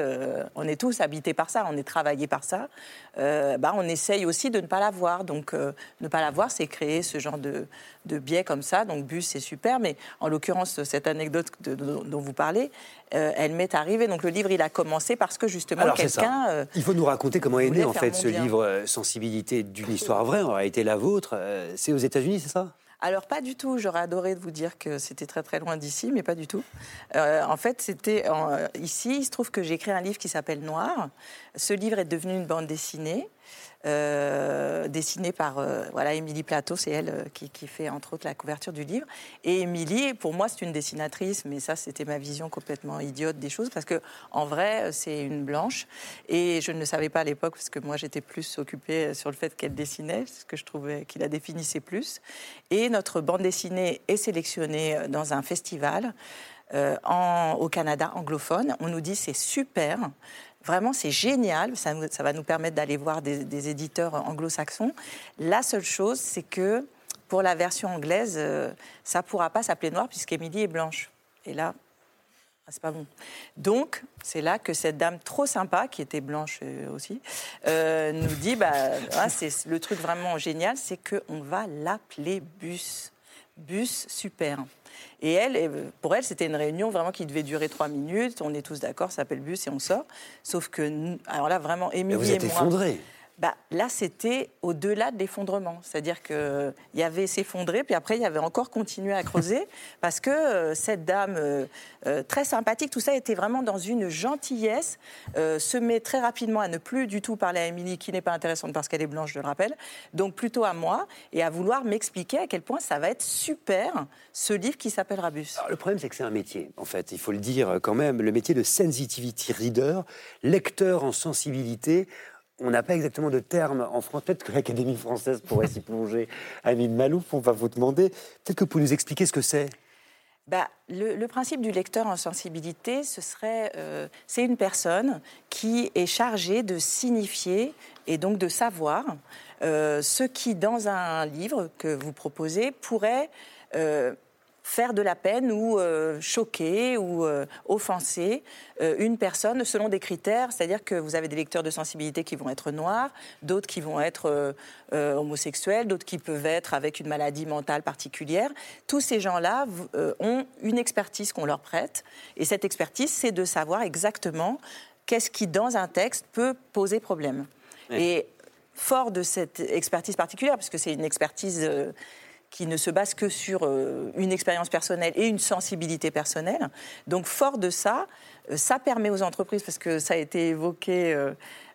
on est tous habités par ça, on est travaillés par ça, bah, on essaye aussi de ne pas la voir. Donc, ne pas la voir, c'est créer ce genre de, de biais comme ça. Donc, bus, c'est super, mais en l'occurrence, cette anecdote dont vous parlez, euh, elle m'est arrivée. Donc le livre, il a commencé parce que justement quelqu'un. Euh, il faut nous raconter comment est né en fait ce livre euh, Sensibilité d'une histoire vraie, aurait été la vôtre. c'est aux États-Unis, c'est ça? Alors pas du tout. J'aurais adoré vous dire que c'était très très loin d'ici, mais pas du tout. en fait, c'était ici. Il se trouve que j'ai écrit un livre qui s'appelle Noir. Ce livre est devenu une bande dessinée. Euh, dessinée par euh, voilà Émilie Plateau, c'est elle euh, qui, qui, fait entre autres la couverture du livre. Et Émilie, pour moi, c'est une dessinatrice, mais ça, c'était ma vision complètement idiote des choses, parce que en vrai, c'est une blanche. Et je ne le savais pas à l'époque, parce que moi, j'étais plus occupée sur le fait qu'elle dessinait, ce que je trouvais qu'il la définissait plus. Et notre bande dessinée est sélectionnée dans un festival. Au Canada anglophone. On nous dit c'est super, vraiment c'est génial, ça, va nous permettre d'aller voir des, éditeurs anglo-saxons. La seule chose, c'est que pour la version anglaise, euh, ça ne pourra pas s'appeler noir puisqu'Émilie est blanche. Et là, ah, c'est pas bon. Donc, c'est là que cette dame trop sympa, qui était blanche euh, aussi, euh, nous dit bah, ah, le truc vraiment génial, c'est qu'on va l'appeler Bus. Bus super. Et elle, pour elle, c'était une réunion vraiment qui devait durer trois minutes. On est tous d'accord, ça s'appelle bus et on sort. Sauf que, alors là, vraiment, Émilie vous êtes et moi. Bah, là, c'était au-delà de l'effondrement. C'est-à-dire qu'il y avait s'effondrer, puis après, il y avait encore continué à creuser, parce que euh, cette dame euh, euh, très sympathique, tout ça était vraiment dans une gentillesse, euh, se met très rapidement à ne plus du tout parler à Émilie, qui n'est pas intéressante parce qu'elle est blanche, je le rappelle, donc plutôt à moi, et à vouloir m'expliquer à quel point ça va être super, ce livre qui s'appelle Rabus. Alors, le problème, c'est que c'est un métier, en fait, il faut le dire quand même, le métier de sensitivity reader, lecteur en sensibilité on n'a pas exactement de terme en France. Peut-être que l'Académie française pourrait s'y plonger. Amine Malouf, on va vous demander. Peut-être que vous pouvez nous expliquer ce que c'est. Bah, le, le, principe du lecteur en sensibilité, ce serait, euh, c'est une personne qui est chargée de signifier et donc de savoir euh, ce qui, dans un livre que vous proposez, pourrait euh, faire de la peine ou euh, choquer ou euh, offenser euh, une personne selon des critères, c'est-à-dire que vous avez des lecteurs de sensibilité qui vont être noirs, d'autres qui vont être homosexuels, d'autres qui peuvent être avec une maladie mentale particulière. Tous ces gens-là ont une expertise qu'on leur prête, et cette expertise, c'est de savoir exactement qu'est-ce qui, dans un texte, peut poser problème. Oui. Et fort de cette expertise particulière, puisque c'est une expertise qui ne se base que sur euh, une expérience personnelle et une sensibilité personnelle. Donc, fort de ça, euh, ça permet aux entreprises, parce que ça a été évoqué.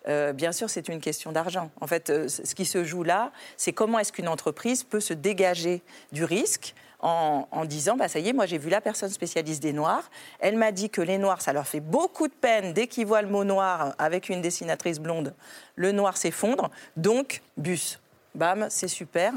Euh, bien sûr, c'est une question d'argent. En fait, ce qui se joue là, c'est comment est-ce qu'une entreprise peut se dégager du risque en, en disant, bah, ça y est, moi j'ai vu la personne spécialiste des noirs, elle m'a dit que les noirs, ça leur fait beaucoup de peine dès qu'ils voient le mot noir avec une dessinatrice blonde, le noir s'effondre, donc bus. C'est super.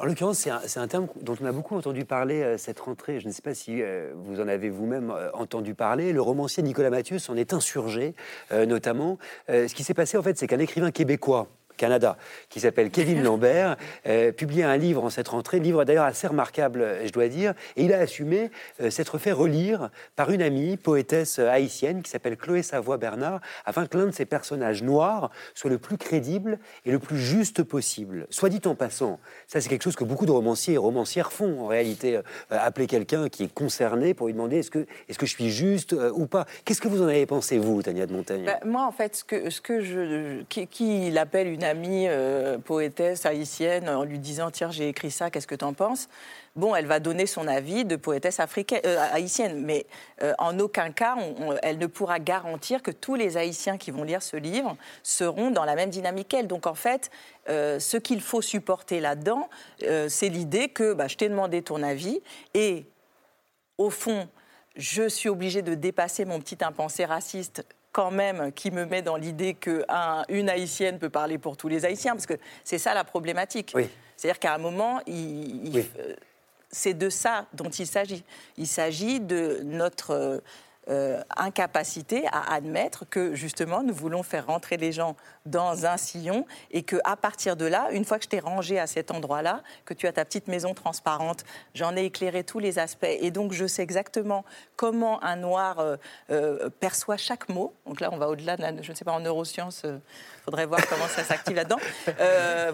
En l'occurrence, c'est un, terme dont on a beaucoup entendu parler euh, cette rentrée. Je ne sais pas si euh, vous en avez vous-même euh, entendu parler. Le romancier Nicolas Mathieu s'en est insurgé, notamment. ce qui s'est passé, en fait, c'est qu'un écrivain québécois, Canada, qui s'appelle Kevin Lambert, euh, publié un livre en cette rentrée, livre d'ailleurs assez remarquable, je dois dire, et il a assumé euh, s'être fait relire par une amie, poétesse haïtienne, qui s'appelle Chloé Savoie-Bernard, afin que l'un de ses personnages noirs soit le plus crédible et le plus juste possible. Soit dit en passant, ça c'est quelque chose que beaucoup de romanciers et romancières font en réalité, euh, appeler quelqu'un qui est concerné pour lui demander est-ce que, est que je suis juste euh, ou pas? Qu'est-ce que vous en avez pensé, vous, Tania de Montaigne? Bah, Moi, en fait, ce que, ce que je... qui, qui l'appelle une amie euh, poétesse haïtienne en lui disant Tiens, j'ai écrit ça, qu'est-ce que tu en penses? Bon, elle va donner son avis de poétesse africaine, euh, haïtienne, mais euh, en aucun cas, elle ne pourra garantir que tous les Haïtiens qui vont lire ce livre seront dans la même dynamique qu'elle. Donc en fait, ce qu'il faut supporter là-dedans, c'est l'idée que bah, je t'ai demandé ton avis et au fond, je suis obligée de dépasser mon petit impensé raciste quand même qui me met dans l'idée qu'une un, haïtienne peut parler pour tous les haïtiens, parce que c'est ça la problématique. Oui. C'est-à-dire qu'à un moment, il, il, oui. euh, c'est de ça dont il s'agit. Il s'agit de notre euh, incapacité à admettre que justement nous voulons faire rentrer les gens dans un sillon et que à partir de là, une fois que je t'ai rangé à cet endroit-là, que tu as ta petite maison transparente, j'en ai éclairé tous les aspects et donc je sais exactement comment un noir euh, euh, perçoit chaque mot. Donc là, on va au-delà de je ne sais pas en neurosciences. Il faudrait voir comment ça s'active là-dedans.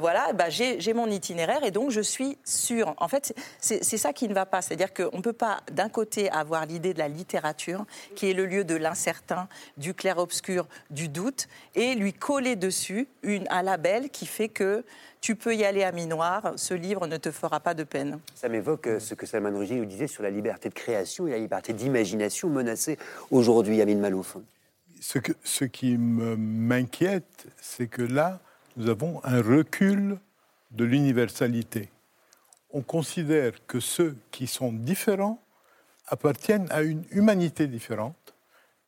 Voilà, bah, j'ai mon itinéraire et donc je suis sûre. En fait, c'est ça qui ne va pas. C'est-à-dire qu'on ne peut pas, d'un côté, avoir l'idée de la littérature, qui est le lieu de l'incertain, du clair-obscur, du doute, et lui coller dessus une, un label qui fait que tu peux y aller à mi-noir, ce livre ne te fera pas de peine. Ça m'évoque ce que Salman Rushdie nous disait sur la liberté de création et la liberté d'imagination menacée aujourd'hui, Amin Malouf. Ce, que, ce qui m'inquiète, c'est que là, nous avons un recul de l'universalité. On considère que ceux qui sont différents appartiennent à une humanité différente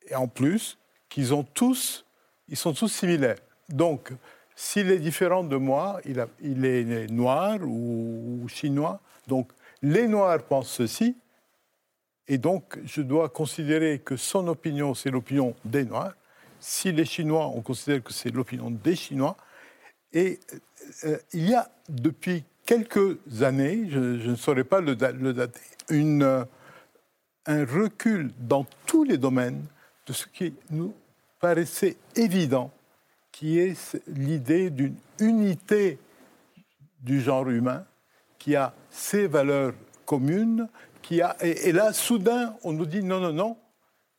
et en plus qu'ils ont tous, ils sont tous similaires. Donc, s'il est différent de moi, il, est noir ou, chinois. Donc, les Noirs pensent ceci, et donc je dois considérer que son opinion, c'est l'opinion des Noirs. Si les Chinois, on considère que c'est l'opinion des Chinois. Et euh, il y a depuis quelques années, je, ne saurais pas le, dater, une, un recul dans tous les domaines de ce qui nous paraissait évident, qui est l'idée d'une unité du genre humain qui a ses valeurs communes, qui a, et, là, soudain, on nous dit non, non, non,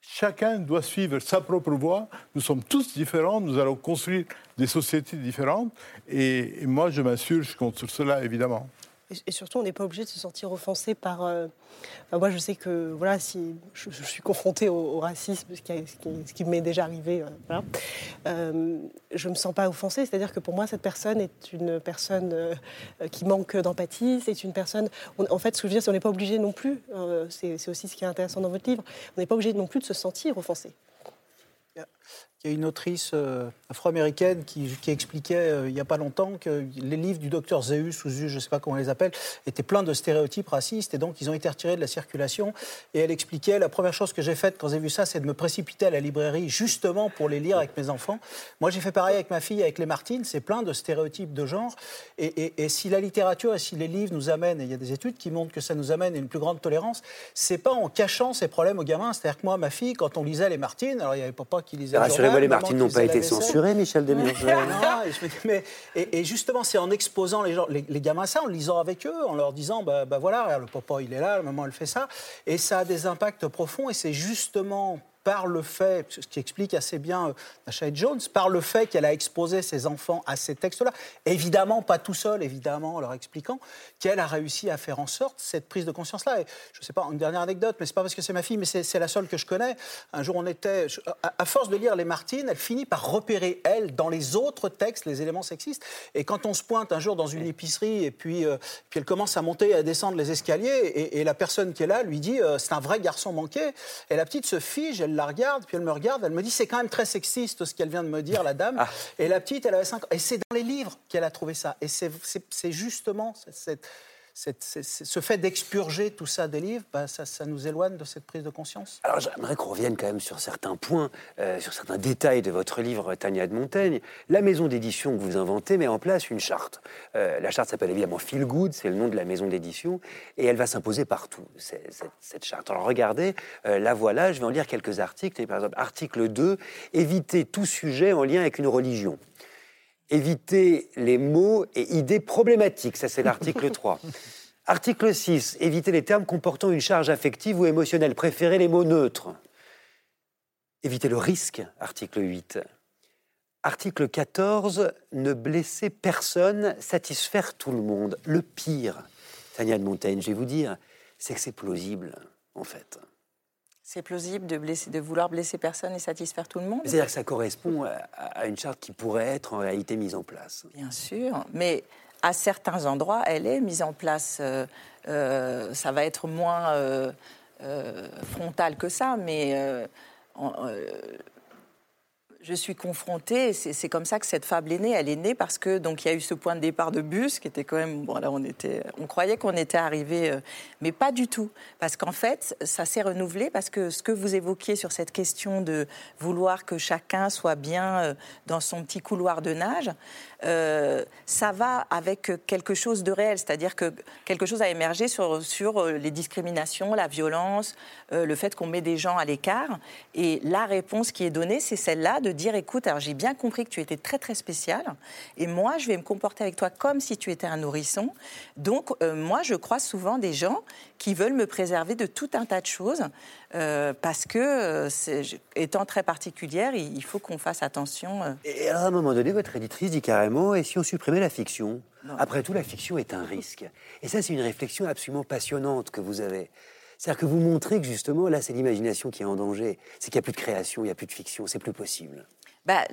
chacun doit suivre sa propre voie, nous sommes tous différents, nous allons construire des sociétés différentes, et, et moi, je m'assure, je compte sur cela, évidemment. Et, surtout, on n'est pas obligé de se sentir offensé par. Euh, moi, je sais que voilà, si je, suis confrontée au, racisme, ce qui, qui, m'est déjà arrivé, euh, euh, je ne me sens pas offensée. C'est-à-dire que pour moi, cette personne est une personne qui manque d'empathie. C'est une personne. en fait, ce que je veux dire, c'est n'est pas obligé non plus. c'est aussi ce qui est intéressant dans votre livre. On n'est pas obligé non plus de se sentir offensé. Il y a une autrice euh, afro-américaine qui, expliquait euh, il n'y a pas longtemps que les livres du docteur Zeus ou Zeus, je ne sais pas comment on les appelle, étaient pleins de stéréotypes racistes et donc ils ont été retirés de la circulation. Et elle expliquait la première chose que j'ai faite quand j'ai vu ça, c'est de me précipiter à la librairie justement pour les lire avec mes enfants. Moi, j'ai fait pareil avec ma fille, avec les Martines, c'est plein de stéréotypes de genre. Et, et, si la littérature et si les livres nous amènent, et il y a des études qui montrent que ça nous amène à une plus grande tolérance, c'est pas en cachant ces problèmes aux gamins. C'est-à-dire que moi, ma fille, quand on lisait les Martines, alors il y avait papa qui lisait les Martines n'ont pas été censurés, Michel Desmurger. et, justement, c'est en exposant les, gens, les, gamins à ça, en lisant avec eux, en leur disant, bah, bah voilà, le papa il est là, la maman elle fait ça, et ça a des impacts profonds, et c'est justement par le fait, ce qui explique assez bien Nasha Jones, par le fait qu'elle a exposé ses enfants à ces textes-là, évidemment pas tout seul, évidemment en leur expliquant, qu'elle a réussi à faire en sorte cette prise de conscience-là. Et je ne sais pas, une dernière anecdote, mais c'est pas parce que c'est ma fille, mais c'est la seule que je connais. Un jour, on était, à, force de lire les Martines, elle finit par repérer, elle, dans les autres textes, les éléments sexistes. Et quand on se pointe un jour dans une épicerie, et puis, euh, puis elle commence à monter et à descendre les escaliers, et, la personne qui est là lui dit, euh, c'est un vrai garçon manqué. Et la petite se fige, elle la regarde, puis elle me regarde, elle me dit c'est quand même très sexiste ce qu'elle vient de me dire, la dame. Ah. Et la petite, elle avait 5 ans. Et c'est dans les livres qu'elle a trouvé ça. Et c'est justement cette, ce fait d'expurger tout ça des livres, bah, ça, nous éloigne de cette prise de conscience. Alors j'aimerais qu'on revienne quand même sur certains points, euh, sur certains détails de votre livre Tania de Montaigne. La maison d'édition que vous inventez met en place une charte. Euh, la charte s'appelle évidemment Feel Good, c'est le nom de la maison d'édition, et elle va s'imposer partout, cette, charte. Alors regardez, euh, la voilà, je vais en lire quelques articles. Par exemple, article 2, éviter tout sujet en lien avec une religion éviter les mots et idées problématiques. Ça, c'est l'article 3. Article 6. Éviter les termes comportant une charge affective ou émotionnelle. Préférez les mots neutres. Éviter le risque. Article 8. Article 14. Ne blesser personne, satisfaire tout le monde. Le pire, Tania de Montaigne, je vais vous dire, c'est que c'est plausible, en fait. C'est plausible de, blesser, de vouloir blesser personne et satisfaire tout le monde C'est-à-dire que ça correspond à, une charte qui pourrait être en réalité mise en place. Bien sûr, mais à certains endroits, elle est mise en place. Euh, euh, ça va être moins euh, frontal que ça, mais je suis confrontée, c'est comme ça que cette fable est née. Elle est née parce que donc il y a eu ce point de départ de bus qui était quand même bon là on était, on croyait qu'on était arrivé, euh, mais pas du tout, parce qu'en fait ça s'est renouvelé parce que ce que vous évoquiez sur cette question de vouloir que chacun soit bien euh, dans son petit couloir de nage, euh, ça va avec quelque chose de réel, c'est-à-dire que quelque chose a émergé sur, sur les discriminations, la violence, le fait qu'on met des gens à l'écart, et la réponse qui est donnée, c'est celle-là de dire écoute, alors j'ai bien compris que tu étais très très spécial, et moi je vais me comporter avec toi comme si tu étais un nourrisson. Donc euh, moi je crois souvent des gens qui veulent me préserver de tout un tas de choses euh, parce que euh, étant très particulière, il, faut qu'on fasse attention. Et à un moment donné, votre éditrice dit carrément et si on supprimait la fiction? Après tout, la fiction est un risque. Et ça, c'est une réflexion absolument passionnante que vous avez. C'est-à-dire que vous montrez que justement, là, c'est l'imagination qui est en danger. C'est qu'il n'y a plus de création, il n'y a plus de fiction, c'est plus possible. Bah,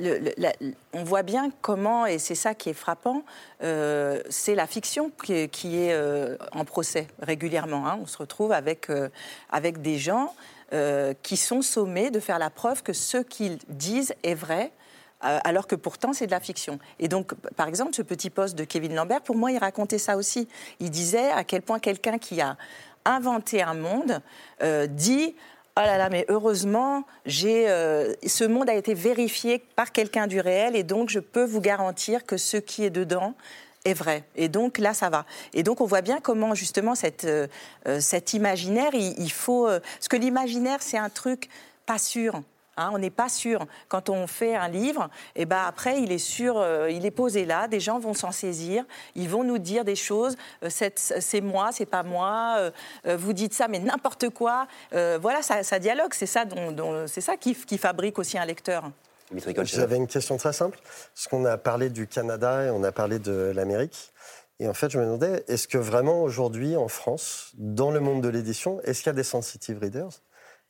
on voit bien comment, et c'est ça qui est frappant, euh, c'est la fiction qui est, euh, en procès régulièrement. Hein. On se retrouve avec, euh, avec des gens qui sont sommés de faire la preuve que ce qu'ils disent est vrai, alors que pourtant c'est de la fiction. Et donc, par exemple, ce petit poste de Kevin Lambert, pour moi, il racontait ça aussi. Il disait à quel point quelqu'un qui a inventé un monde dit Oh là là, mais heureusement, j'ai, euh, ce monde a été vérifié par quelqu'un du réel et donc je peux vous garantir que ce qui est dedans est vrai. Et donc là, ça va. Et donc on voit bien comment justement cette, euh, euh, cet imaginaire, il, il faut... parce que l'imaginaire, c'est un truc pas sûr. Hein, on n'est pas sûr. Quand on fait un livre, et eh ben après, il est sûr, euh, il est posé là, des gens vont s'en saisir, ils vont nous dire des choses, euh, c'est moi, c'est pas moi, euh, vous dites ça, mais n'importe quoi. voilà, ça, dialogue, c'est ça, dont, c'est ça qui, fabrique aussi un lecteur. J'avais une question très simple, parce qu'on a parlé du Canada et on a parlé de l'Amérique. Et en fait, je me demandais, est-ce que vraiment aujourd'hui, en France, dans le monde de l'édition, est-ce qu'il y a des sensitive readers?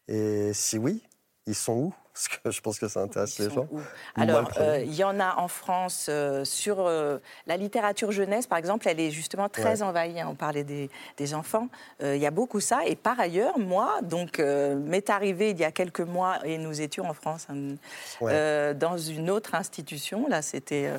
Et si oui, ils sont où? Parce que je pense que ça intéresse les gens. Alors, euh, il y en a en France euh, sur euh, la littérature jeunesse, par exemple, elle est justement très envahie. Hein, on parlait des, enfants. Il y a beaucoup ça. Et par ailleurs, moi, donc, m'est arrivé il y a quelques mois, et nous étions en France, hein, dans une autre institution. Là, c'était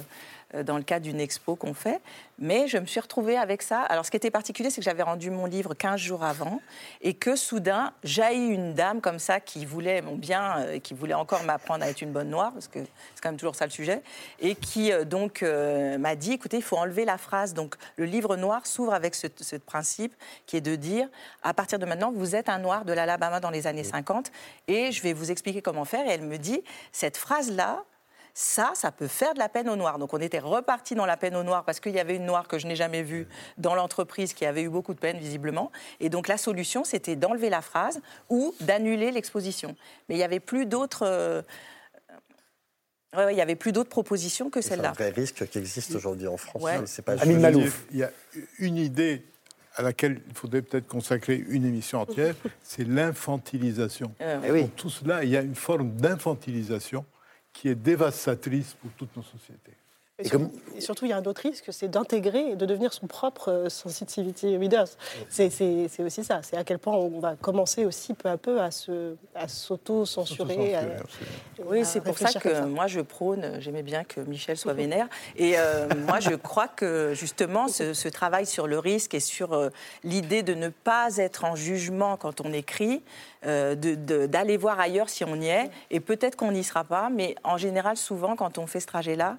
dans le cadre d'une expo qu'on fait. Mais je me suis retrouvée avec ça. Alors, ce qui était particulier, c'est que j'avais rendu mon livre 15 jours avant et que soudain, jaillit une dame comme ça qui voulait mon bien euh, et qui voulait encore m'apprendre à être une bonne noire, parce que c'est quand même toujours ça le sujet, et qui euh, donc m'a dit écoutez, il faut enlever la phrase. Donc, le livre noir s'ouvre avec ce, ce, principe qui est de dire à partir de maintenant, vous êtes un noir de l'Alabama dans les années 50 et je vais vous expliquer comment faire. Et elle me dit cette phrase-là, ça, ça peut faire de la peine aux Noirs. Donc on était reparti dans la peine aux Noirs parce qu'il y avait une Noire que je n'ai jamais vue dans l'entreprise qui avait eu beaucoup de peine visiblement. Et donc la solution, c'était d'enlever la phrase ou d'annuler l'exposition. Mais il n'y avait plus d'autres... Euh, il n'y avait plus d'autres propositions que celle-là. C'est un vrai risque qui existe aujourd'hui en France. C'est pas Malouf. Il y a une idée à laquelle il faudrait peut-être consacrer une émission entière, c'est l'infantilisation. Euh, oui. Pour tout cela, il y a une forme d'infantilisation qui est dévastatrice pour toutes nos sociétés. Et, surtout, il y a un autre risque, c'est d'intégrer et de devenir son propre euh, sensitivity readers. C'est aussi ça. C'est à quel point on va commencer aussi peu à peu à s'auto-censurer. Oui, c'est pour ça que moi je prône, j'aimais bien que Michel soit vénère. Et euh, moi je crois que justement ce, travail sur le risque et sur euh, l'idée de ne pas être en jugement quand on écrit, d'aller voir ailleurs si on y est, et peut-être qu'on n'y sera pas, mais en général, souvent, quand on fait ce trajet-là,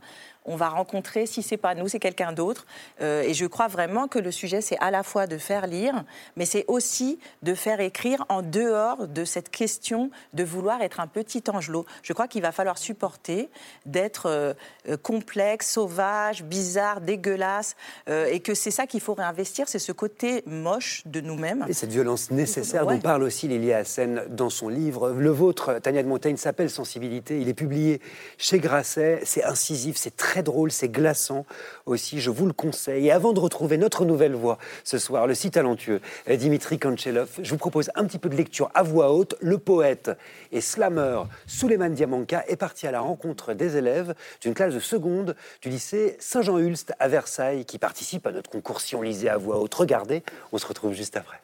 on va rencontrer, si c'est pas nous, c'est quelqu'un d'autre. Euh, et je crois vraiment que le sujet, c'est à la fois de faire lire, mais c'est aussi de faire écrire en dehors de cette question de vouloir être un petit angelot. Je crois qu'il va falloir supporter d'être euh, euh, complexe, sauvage, bizarre, dégueulasse, et que c'est ça qu'il faut réinvestir, c'est ce côté moche de nous-mêmes. Et cette violence nécessaire dont parle aussi Lilia Dans son livre. Le vôtre, Tania de Montaigne, s'appelle Sensibilité. Il est publié chez Grasset. C'est incisif, c'est très drôle, c'est glaçant aussi, je vous le conseille. Et avant de retrouver notre nouvelle voix ce soir, le si talentueux Dimitri Kanchelov, je vous propose un petit peu de lecture à voix haute. Le poète et slammer Souleymane Diamanka est parti à la rencontre des élèves d'une classe de seconde du lycée Saint-Jean-Ulst à Versailles qui participe à notre concours si on lisait à voix haute. Regardez, on se retrouve juste après.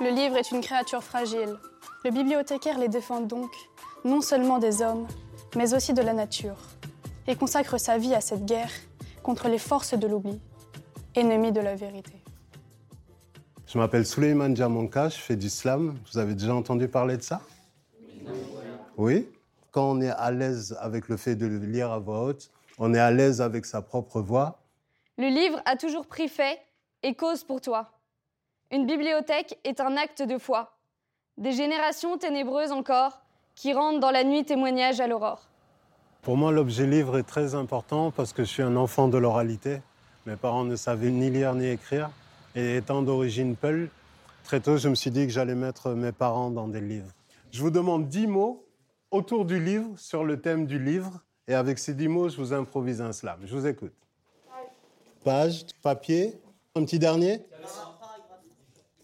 Le livre est une créature fragile, le bibliothécaire les défend donc, non seulement des hommes, mais aussi de la nature, et consacre sa vie à cette guerre contre les forces de l'oubli, ennemies de la vérité. Je m'appelle Souleyman Djamanka, je fais du slam. Vous avez déjà entendu parler de ça? Oui Quand on est à l'aise avec le fait de le lire à voix haute, on est à l'aise avec sa propre voix. Le livre a toujours pris fait et cause pour toi. Une bibliothèque est un acte de foi. Des générations ténébreuses encore qui rendent dans la nuit témoignage à l'aurore. Pour moi, l'objet livre est très important parce que je suis un enfant de l'oralité. Mes parents ne savaient ni lire ni écrire. Et étant d'origine Peul, très tôt, je me suis dit que j'allais mettre mes parents dans des livres. Je vous demande dix mots autour du livre, sur le thème du livre. Et avec ces dix mots, je vous improvise un slam. Je vous écoute. Page, papier. Un petit dernier?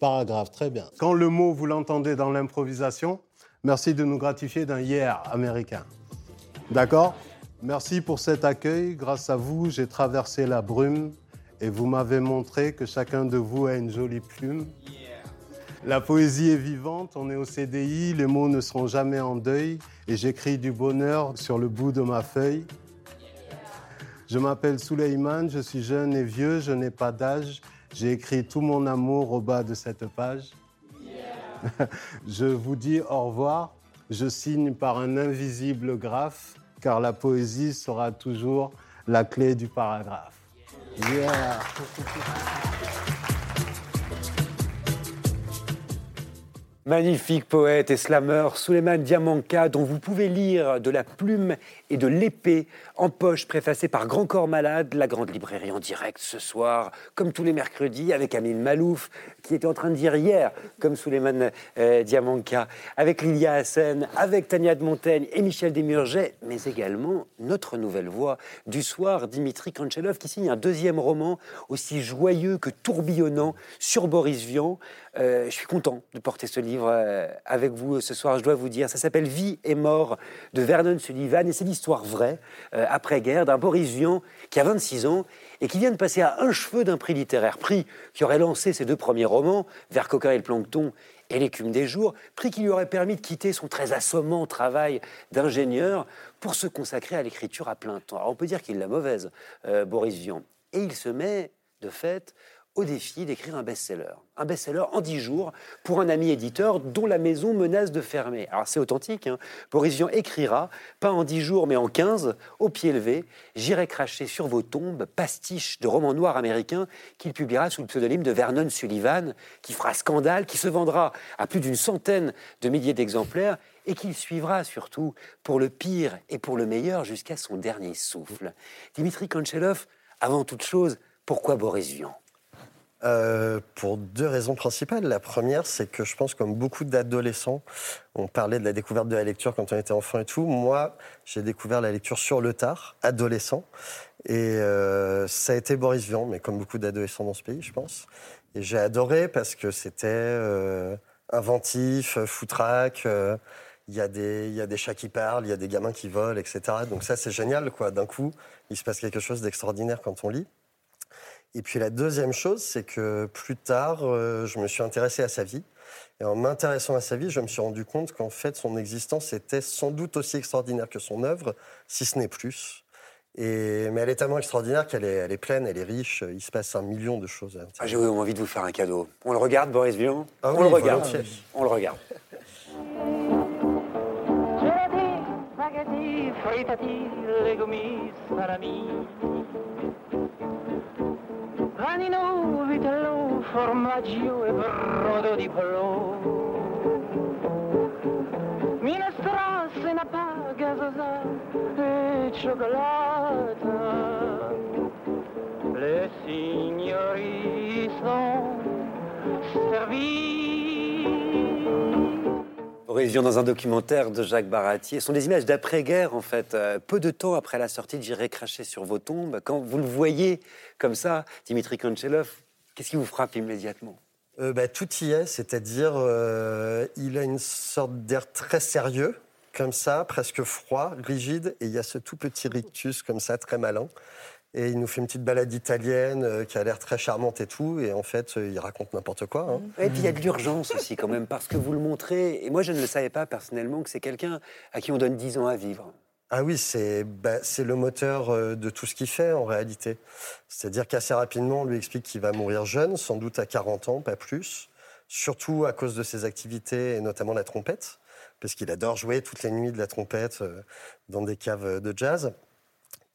Paragraphe, très bien. Quand le mot, vous l'entendez dans l'improvisation, merci de nous gratifier d'un hier américain. D'accord? Merci pour cet accueil. Grâce à vous, j'ai traversé la brume et vous m'avez montré que chacun de vous a une jolie plume. La poésie est vivante, on est au CDI, les mots ne seront jamais en deuil et j'écris du bonheur sur le bout de ma feuille. Je m'appelle Souleyman, je suis jeune et vieux, je n'ai pas d'âge. J'ai écrit tout mon amour au bas de cette page. je vous dis au revoir. Je signe par un invisible graphe, car la poésie sera toujours la clé du paragraphe. Yeah. Magnifique poète et slameur, Suleiman Diamanka, dont vous pouvez lire de la plume et de l'épée en poche préfacée par Grand Corps Malade, la grande librairie en direct ce soir, comme tous les mercredis, avec Amine Malouf, qui était en train de dire hier, comme Suleiman euh, Diamanka, avec Lilia Hassen, avec Tania de Montaigne et Michel Desmurget, mais également notre nouvelle voix du soir, Dimitri Kanchelov, qui signe un deuxième roman aussi joyeux que tourbillonnant sur Boris Vian. Euh, je suis content de porter ce livre euh, avec vous ce soir, je dois vous dire. Ça s'appelle Vie et mort de Vernon Sullivan et c'est l'histoire vraie, euh, après-guerre, d'un Boris Vian qui a 26 ans et qui vient de passer à un cheveu d'un prix littéraire, prix qui aurait lancé ses deux premiers romans, Vers coquin et le plancton et L'écume des jours, prix qui lui aurait permis de quitter son très assommant travail d'ingénieur pour se consacrer à l'écriture à plein temps. Alors on peut dire qu'il l'a mauvaise, Boris Vian. Et il se met, de fait, au défi d'écrire un best-seller. Un best-seller en 10 jours pour un ami éditeur dont la maison menace de fermer. Alors c'est authentique, hein. Boris Vian écrira, pas en 10 jours mais en 15, au pied levé, J'irai cracher sur vos tombes, pastiche de romans noirs américains qu'il publiera sous le pseudonyme de Vernon Sullivan, qui fera scandale, qui se vendra à plus d'une centaine de milliers d'exemplaires et qu'il suivra surtout pour le pire et pour le meilleur jusqu'à son dernier souffle. Dimitri Konchelov, avant toute chose, pourquoi Boris Vian? Euh, pour deux raisons principales. La première, c'est que je pense, comme beaucoup d'adolescents, on parlait de la découverte de la lecture quand on était enfant et tout. Moi, j'ai découvert la lecture sur le tard, adolescent. Et euh, ça a été Boris Vian, mais comme beaucoup d'adolescents dans ce pays, je pense. Et j'ai adoré parce que c'était euh, inventif, foutraque. il y, a des, y a des chats qui parlent, il y a des gamins qui volent, etc. Donc ça, c'est génial, quoi. D'un coup, il se passe quelque chose d'extraordinaire quand on lit. Et puis la deuxième chose, c'est que plus tard, euh, je me suis intéressé à sa vie. Et en m'intéressant à sa vie, je me suis rendu compte qu'en fait, son existence était sans doute aussi extraordinaire que son œuvre, si ce n'est plus. Et, mais elle est tellement extraordinaire qu'elle est, elle est pleine, elle est riche, il se passe un million de choses. Ah, J'ai envie de vous faire un cadeau. On le regarde, Boris Vian? Ah On le regarde. On le regarde. Panino, vitello, formaggio e brodo di pollo. Minestrone, una paga, e cioccolata. Le signori sono servite. Vian dans un documentaire de Jacques Baratier. Ce sont des images d'après-guerre, en fait. Euh, peu de temps après la sortie de J'irai cracher sur vos tombes, quand vous le voyez comme ça, Dimitri Konchelov, qu'est-ce qui vous frappe immédiatement? Euh, bah, Tout y est, c'est-à-dire euh, il a une sorte d'air très sérieux, comme ça, presque froid, rigide, et il y a ce tout petit rictus comme ça, très malin. Et il nous fait une petite balade italienne euh, qui a l'air très charmante et tout. Et en fait, euh, il raconte n'importe quoi. Hein. Et puis il y a de l'urgence aussi quand même, parce que vous le montrez. Et moi, je ne le savais pas personnellement que c'est quelqu'un à qui on donne 10 ans à vivre. Ah oui, c'est bah, le moteur euh, de tout ce qu'il fait en réalité. C'est-à-dire qu'assez rapidement, on lui explique qu'il va mourir jeune, sans doute à 40 ans, pas plus. Surtout à cause de ses activités et notamment la trompette, parce qu'il adore jouer toutes les nuits de la trompette dans des caves de jazz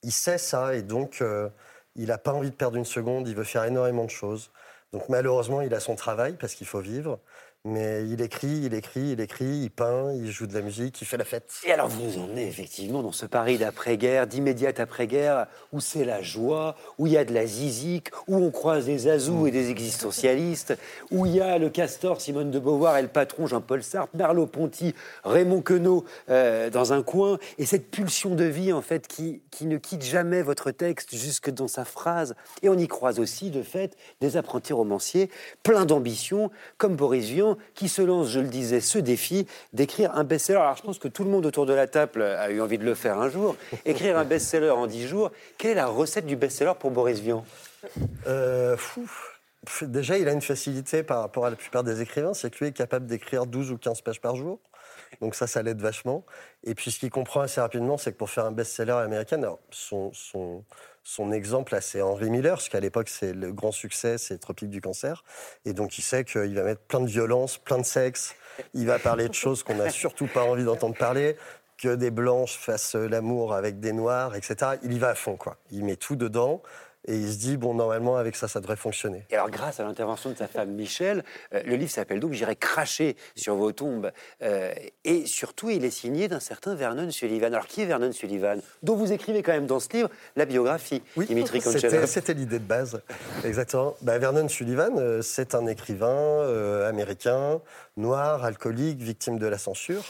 il sait ça et donc euh, il n'a pas envie de perdre une seconde, il veut faire énormément de choses. Donc malheureusement, il a son travail parce qu'il faut vivre, Mais il écrit, il écrit, il écrit, il peint, il joue de la musique, il fait la fête. Et alors, vous nous emmenez effectivement dans ce Paris d'après-guerre, d'immédiate après-guerre, où c'est la joie, où il y a de la zizique, où on croise des azous et des existentialistes, où il y a le castor Simone de Beauvoir et le patron Jean-Paul Sartre, Merleau-Ponty, Raymond Queneau euh, dans un coin, et cette pulsion de vie, en fait, qui, qui ne quitte jamais votre texte jusque dans sa phrase. Et on y croise aussi, de fait, des apprentis romanciers pleins d'ambition, comme Boris Vian, qui se lance, je le disais, ce défi d'écrire un best-seller. Alors je pense que tout le monde autour de la table a eu envie de le faire un jour. Écrire un best-seller en dix jours, quelle est la recette du best-seller pour Boris Vian? Euh, fou. Déjà, il a une facilité par rapport à la plupart des écrivains, c'est que lui est capable d'écrire 12 ou 15 pages par jour. Donc ça, ça l'aide vachement. Et puis ce qu'il comprend assez rapidement, c'est que pour faire un best-seller américain, alors, son, son, son exemple, c'est Henry Miller, parce qu'à l'époque, c'est le grand succès, c'est Tropique du cancer. Et donc il sait qu'il va mettre plein de violence, plein de sexe. Il va parler de choses qu'on n'a surtout pas envie d'entendre parler, que des blanches fassent l'amour avec des noirs, etc. Il y va à fond, quoi. Il met tout dedans. Et il se dit, bon, normalement, avec ça, ça devrait fonctionner. Et alors, grâce à l'intervention de sa femme Michel, euh, le livre s'appelle donc J'irai cracher sur vos tombes. Euh, et surtout, il est signé d'un certain Vernon Sullivan. Alors, qui est Vernon Sullivan? Dont vous écrivez quand même dans ce livre la biographie, Dimitri C'était l'idée de base, exactement. Bah, Vernon Sullivan, euh, c'est un écrivain euh, américain, noir, alcoolique, victime de la censure.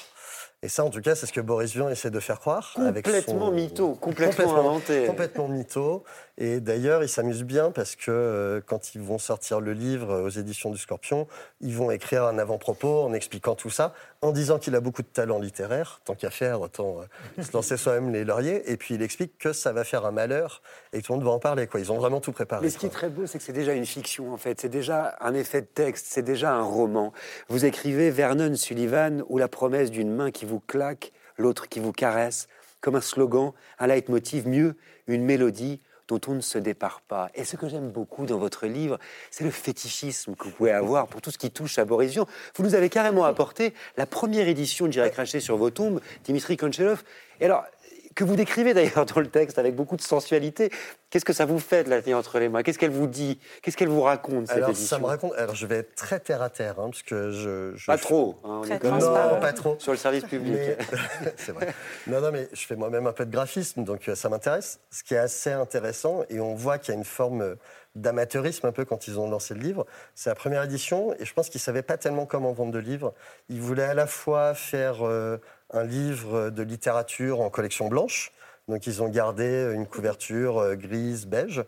Et ça, en tout cas, c'est ce que Boris Vian essaie de faire croire. avec Complètement son- mytho, complètement inventé. Complètement mytho. Et d'ailleurs, il s'amuse bien parce que euh, quand ils vont sortir le livre euh, aux éditions du Scorpion, ils vont écrire un avant-propos en expliquant tout ça, en disant qu'il a beaucoup de talent littéraire. Tant qu'à faire, autant euh, se lancer soi-même les lauriers. Et puis il explique que ça va faire un malheur et que tout le monde va en parler. Quoi. Ils ont vraiment tout préparé. Mais ce qui est très beau, c'est que c'est déjà une fiction, en fait. C'est déjà un effet de texte, c'est déjà un roman. Vous écrivez Vernon Sullivan ou la promesse d'une main qui vous claque, l'autre qui vous caresse, comme un slogan, un leitmotiv, mieux, une mélodie dont on ne se départ pas. Et ce que j'aime beaucoup dans votre livre, c'est le fétichisme que vous pouvez avoir pour tout ce qui touche à Boris Vian. Vous nous avez carrément apporté la première édition de J'irai cracher sur vos tombes, Dimitri Konchelov. Et alors, que vous décrivez d'ailleurs dans le texte avec beaucoup de sensualité. Qu'est-ce que ça vous fait de la tenir entre les mains? Qu'est-ce qu'elle vous dit? Qu'est-ce qu'elle vous raconte cette Alors, édition? ça me raconte. Alors, je vais être très terre à terre, hein, parce que je. je Pas trop, hein, Très Non, pas trop. sur le service public. Mais- c'est vrai. Non, non, mais je fais moi-même un peu de graphisme, donc euh, ça m'intéresse. Ce qui est assez intéressant, et on voit qu'il y a une forme euh, d'amateurisme un peu quand ils ont lancé le livre. C'est la première édition, et je pense qu'ils ne savaient pas tellement comment vendre de livres. Ils voulaient à la fois faire euh, un livre de littérature en collection blanche, donc ils ont gardé une couverture euh, grise, beige,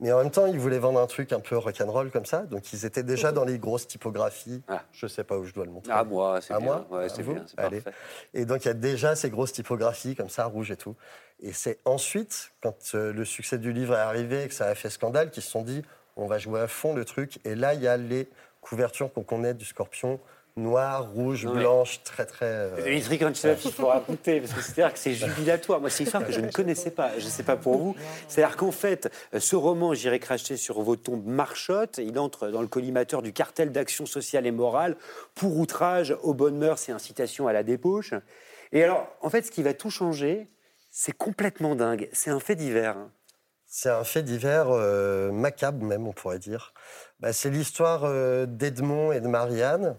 mais en même temps ils voulaient vendre un truc un peu rock'n'roll comme ça, donc ils étaient déjà dans les grosses typographies. Je ne sais pas où je dois le montrer. Ah, moi, c'est À bien. moi Ouais, c'est vous bien, Allez. parfait. Et donc, il y a déjà ces grosses typographies comme ça, rouge et tout. Et c'est ensuite, quand euh, le succès du livre est arrivé et que ça a fait scandale, qu'ils se sont dit, on va jouer à fond le truc. Et là, il y a les couvertures qu'on connaît du scorpion, noir, rouge, Non, blanche, très, très... euh, Dimitri Konchelov, il faut raconter, parce que c'est-à-dire que c'est jubilatoire. Moi, c'est une histoire que je ne connaissais pas. Je ne sais pas pour vous. C'est-à-dire qu'en fait, euh, ce roman, J'irai cracher sur vos tombes, marchotte. Il entre dans le collimateur du cartel d'action sociale et morale pour outrage aux bonnes mœurs et incitation à la débauche. Et alors, en fait, ce qui va tout changer, c'est complètement dingue. C'est un fait divers. C'est un fait divers euh, macabre même, on pourrait dire. Bah, c'est l'histoire euh, d'Edmond et de Marianne.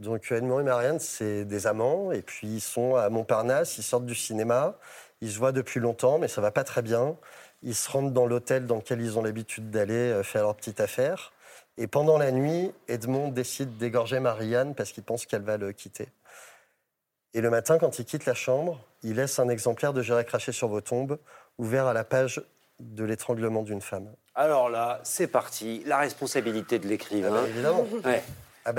Donc Edmond et Marianne, c'est des amants, et puis ils sont à Montparnasse, ils sortent du cinéma, ils se voient depuis longtemps, mais ça va pas très bien. Ils se rendent dans l'hôtel dans lequel ils ont l'habitude d'aller euh, faire leur petite affaire. Et pendant la nuit, Edmond décide d'égorger Marianne parce qu'il pense qu'elle va le quitter. Et le matin, quand il quitte la chambre, il laisse un exemplaire de J'irai cracher sur vos tombes, ouvert à la page de l'étranglement d'une femme. Alors là, c'est parti. La responsabilité de l'écrivain. Ah bah, évidemment. Ouais.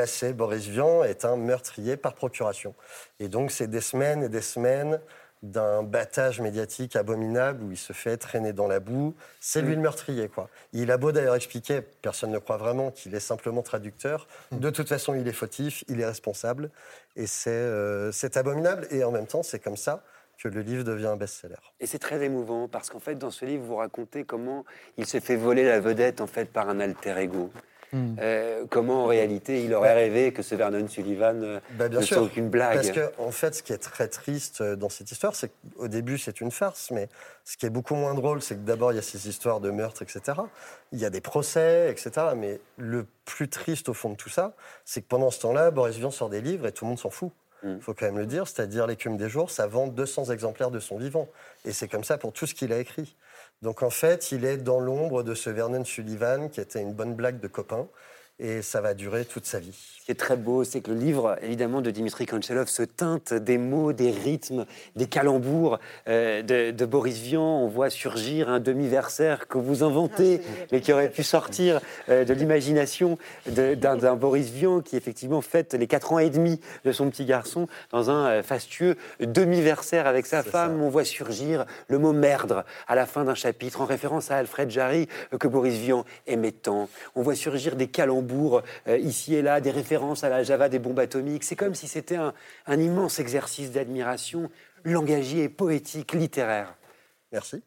C'est Boris Vian est un meurtrier par procuration. Et donc c'est des semaines et des semaines d'un battage médiatique abominable où il se fait traîner dans la boue. C'est lui le meurtrier, quoi. Il a beau d'ailleurs expliquer, personne ne croit vraiment qu'il est simplement traducteur. De toute façon, il est fautif, il est responsable. Et c'est euh, c'est abominable. Et en même temps, c'est comme ça que le livre devient un best-seller. Et c'est très émouvant parce qu'en fait, dans ce livre, vous racontez comment il se fait voler la vedette en fait par un alter ego. Hmm. Euh, comment en réalité il aurait rêvé que ce Vernon Sullivan euh, bah, bien ne sûr. soit aucune blague Parce qu'en en fait, ce qui est très triste euh, dans cette histoire, c'est qu'au début, c'est une farce, mais ce qui est beaucoup moins drôle, c'est que d'abord, il y a ces histoires de meurtre, etc. Il y a des procès, etc. Mais le plus triste au fond de tout ça, c'est que pendant ce temps-là, Boris Vian sort des livres et tout le monde s'en fout. Il Hmm. faut quand même le dire, c'est-à-dire l'écume des jours, ça vend 200 exemplaires de son vivant. Et c'est comme ça pour tout ce qu'il a écrit. Donc en fait, il est dans l'ombre de ce Vernon Sullivan qui était une bonne blague de copain. Et ça va durer toute sa vie. Ce qui est très beau, c'est que le livre, évidemment, de Dimitri Konchelov se teinte des mots, des rythmes, des calembours euh, de, de Boris Vian. On voit surgir un demi-versaire que vous inventez, mais qui aurait pu sortir euh, de l'imagination d'un Boris Vian qui, effectivement, fête les 4 ans et demi de son petit garçon dans un euh, fastueux demi-versaire avec sa femme. On voit surgir le mot merdre à la fin d'un chapitre, en référence à Alfred Jarry, euh, que Boris Vian aimait tant. On voit surgir des calembours euh, ici et là, des références à la Java des bombes atomiques. C'est comme si c'était un, un immense exercice d'admiration langagier, poétique, littéraire. Merci.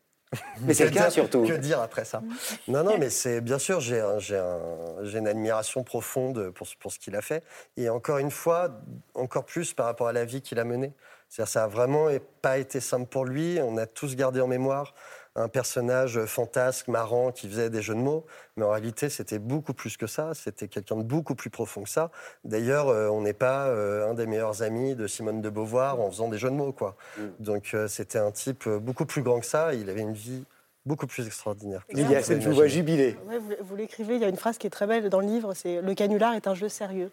Mais c'est le cas dire- surtout. Que dire après ça? Non, non, mais c'est bien sûr, j'ai un- j'ai un- j'ai une admiration profonde pour, ce- pour ce qu'il a fait. Et encore une fois, encore plus par rapport à la vie qu'il a menée. C'est-à-dire, ça a vraiment pas été simple pour lui. On a tous gardé en mémoire un personnage fantasque, marrant, qui faisait des jeux de mots. Mais en réalité, c'était beaucoup plus que ça. C'était quelqu'un de beaucoup plus profond que ça. D'ailleurs, euh, on n'est pas euh, un des meilleurs amis de Simone de Beauvoir en faisant des jeux de mots, quoi. Donc, euh, c'était un type beaucoup plus grand que ça. Il avait une vie beaucoup plus extraordinaire. que ça. Lilia, Vous pouvez je vous vois imaginer. jubilé. Ouais, vous vous l'écrivez, il y a une phrase qui est très belle dans le livre, c'est « Le canular est un jeu sérieux ».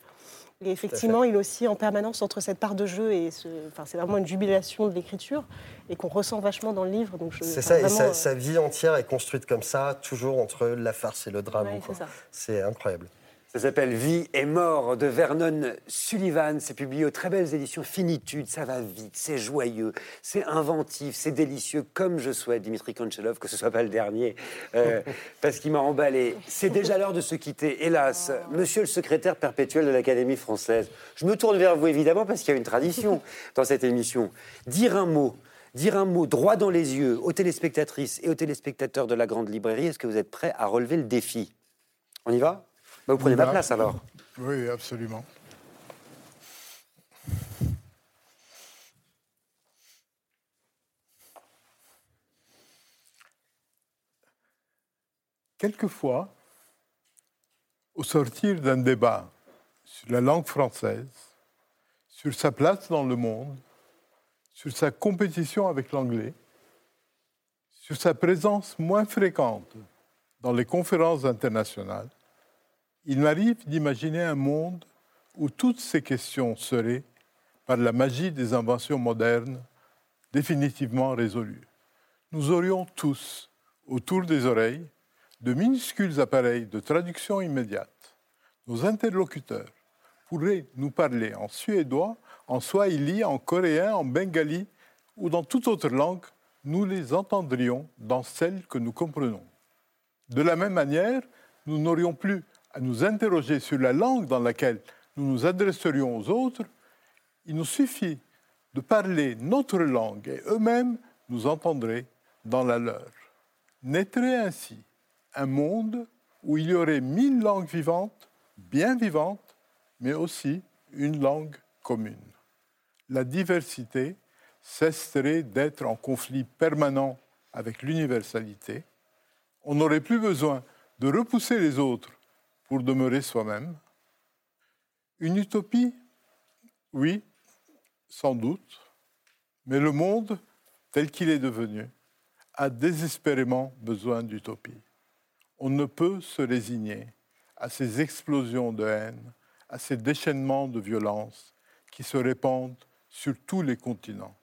Et effectivement, il oscille en permanence entre cette part de jeu et ce... enfin, c'est vraiment une jubilation de l'écriture et qu'on ressent vachement dans le livre. Donc je- C'est ça, et sa, euh, sa vie entière est construite comme ça, toujours entre la farce et le drame. Ouais, quoi. c'est ça. C'est incroyable. Ça s'appelle Vie et mort de Vernon Sullivan. C'est publié aux très belles éditions Finitude. Ça va vite, c'est joyeux, c'est inventif, c'est délicieux, comme je souhaite, Dimitri Konchelov, que ce soit pas le dernier, euh, parce qu'il m'a emballé. C'est déjà l'heure de se quitter, hélas. Monsieur le secrétaire perpétuel de l'Académie française, je me tourne vers vous évidemment parce qu'il y a une tradition dans cette émission. Dire un mot. Dire un mot droit dans les yeux aux téléspectatrices et aux téléspectateurs de la Grande Librairie. Est-ce que vous êtes prêts à relever le défi? On y va? Vous prenez ma place alors. Oui, absolument. Quelquefois, au sortir d'un débat sur la langue française, sur sa place dans le monde, sur sa compétition avec l'anglais, sur sa présence moins fréquente dans les conférences internationales, il m'arrive d'imaginer un monde où toutes ces questions seraient, par la magie des inventions modernes, définitivement résolues. Nous aurions tous, autour des oreilles, de minuscules appareils de traduction immédiate. Nos interlocuteurs pourraient nous parler en suédois, en swahili, en coréen, en bengali ou dans toute autre langue, nous les entendrions dans celle que nous comprenons. De la même manière, nous n'aurions plus à nous interroger sur la langue dans laquelle nous nous adresserions aux autres. Il nous suffit de parler notre langue et eux-mêmes nous entendraient dans la leur. Naîtrait ainsi un monde où il y aurait mille langues vivantes, bien vivantes, mais aussi une langue commune. La diversité cesserait d'être en conflit permanent avec l'universalité. On n'aurait plus besoin de repousser les autres pour demeurer soi-même. Une utopie Oui, sans doute, mais le monde tel qu'il est devenu a désespérément besoin d'utopie. On ne peut se résigner à ces explosions de haine, à ces déchaînements de violence qui se répandent sur tous les continents.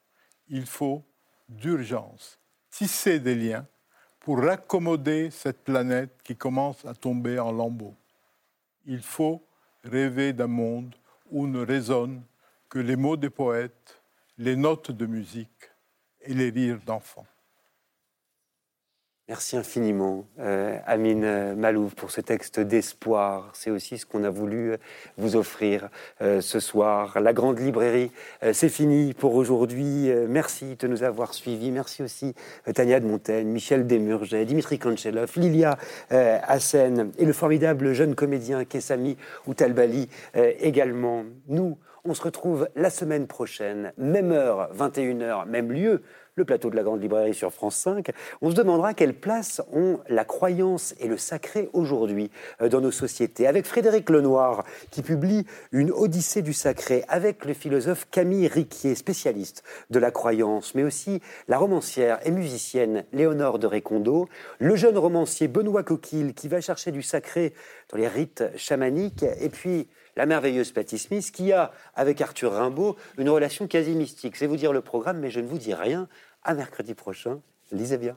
Il faut d'urgence tisser des liens pour raccommoder cette planète qui commence à tomber en lambeaux. Il faut rêver d'un monde où ne résonnent que les mots des poètes, les notes de musique et les rires d'enfants. Merci infiniment, euh, Amine Malouf, pour ce texte d'espoir. C'est aussi ce qu'on a voulu vous offrir euh, ce soir. La grande librairie, euh, c'est fini pour aujourd'hui. Euh, merci de nous avoir suivis. Merci aussi euh, Tania de Montaigne, Michel Desmurget, Dimitri Kanchelov, Lilia euh, Hassen et le formidable jeune comédien Kessami Outalbali euh, également. Nous, on se retrouve la semaine prochaine, même heure, 21h, même lieu le plateau de la Grande Librairie sur France 5. On se demandera quelle place ont la croyance et le sacré aujourd'hui euh, dans nos sociétés. Avec Frédéric Lenoir, qui publie une Odyssée du sacré, avec le philosophe Camille Riquier, spécialiste de la croyance, mais aussi la romancière et musicienne Léonore de Récondo, le jeune romancier Benoît Coquille, qui va chercher du sacré dans les rites chamaniques, et puis la merveilleuse Patty Smith, qui a, avec Arthur Rimbaud, une relation quasi mystique. C'est vous dire le programme, mais je ne vous dis rien. À mercredi prochain. Lisez bien.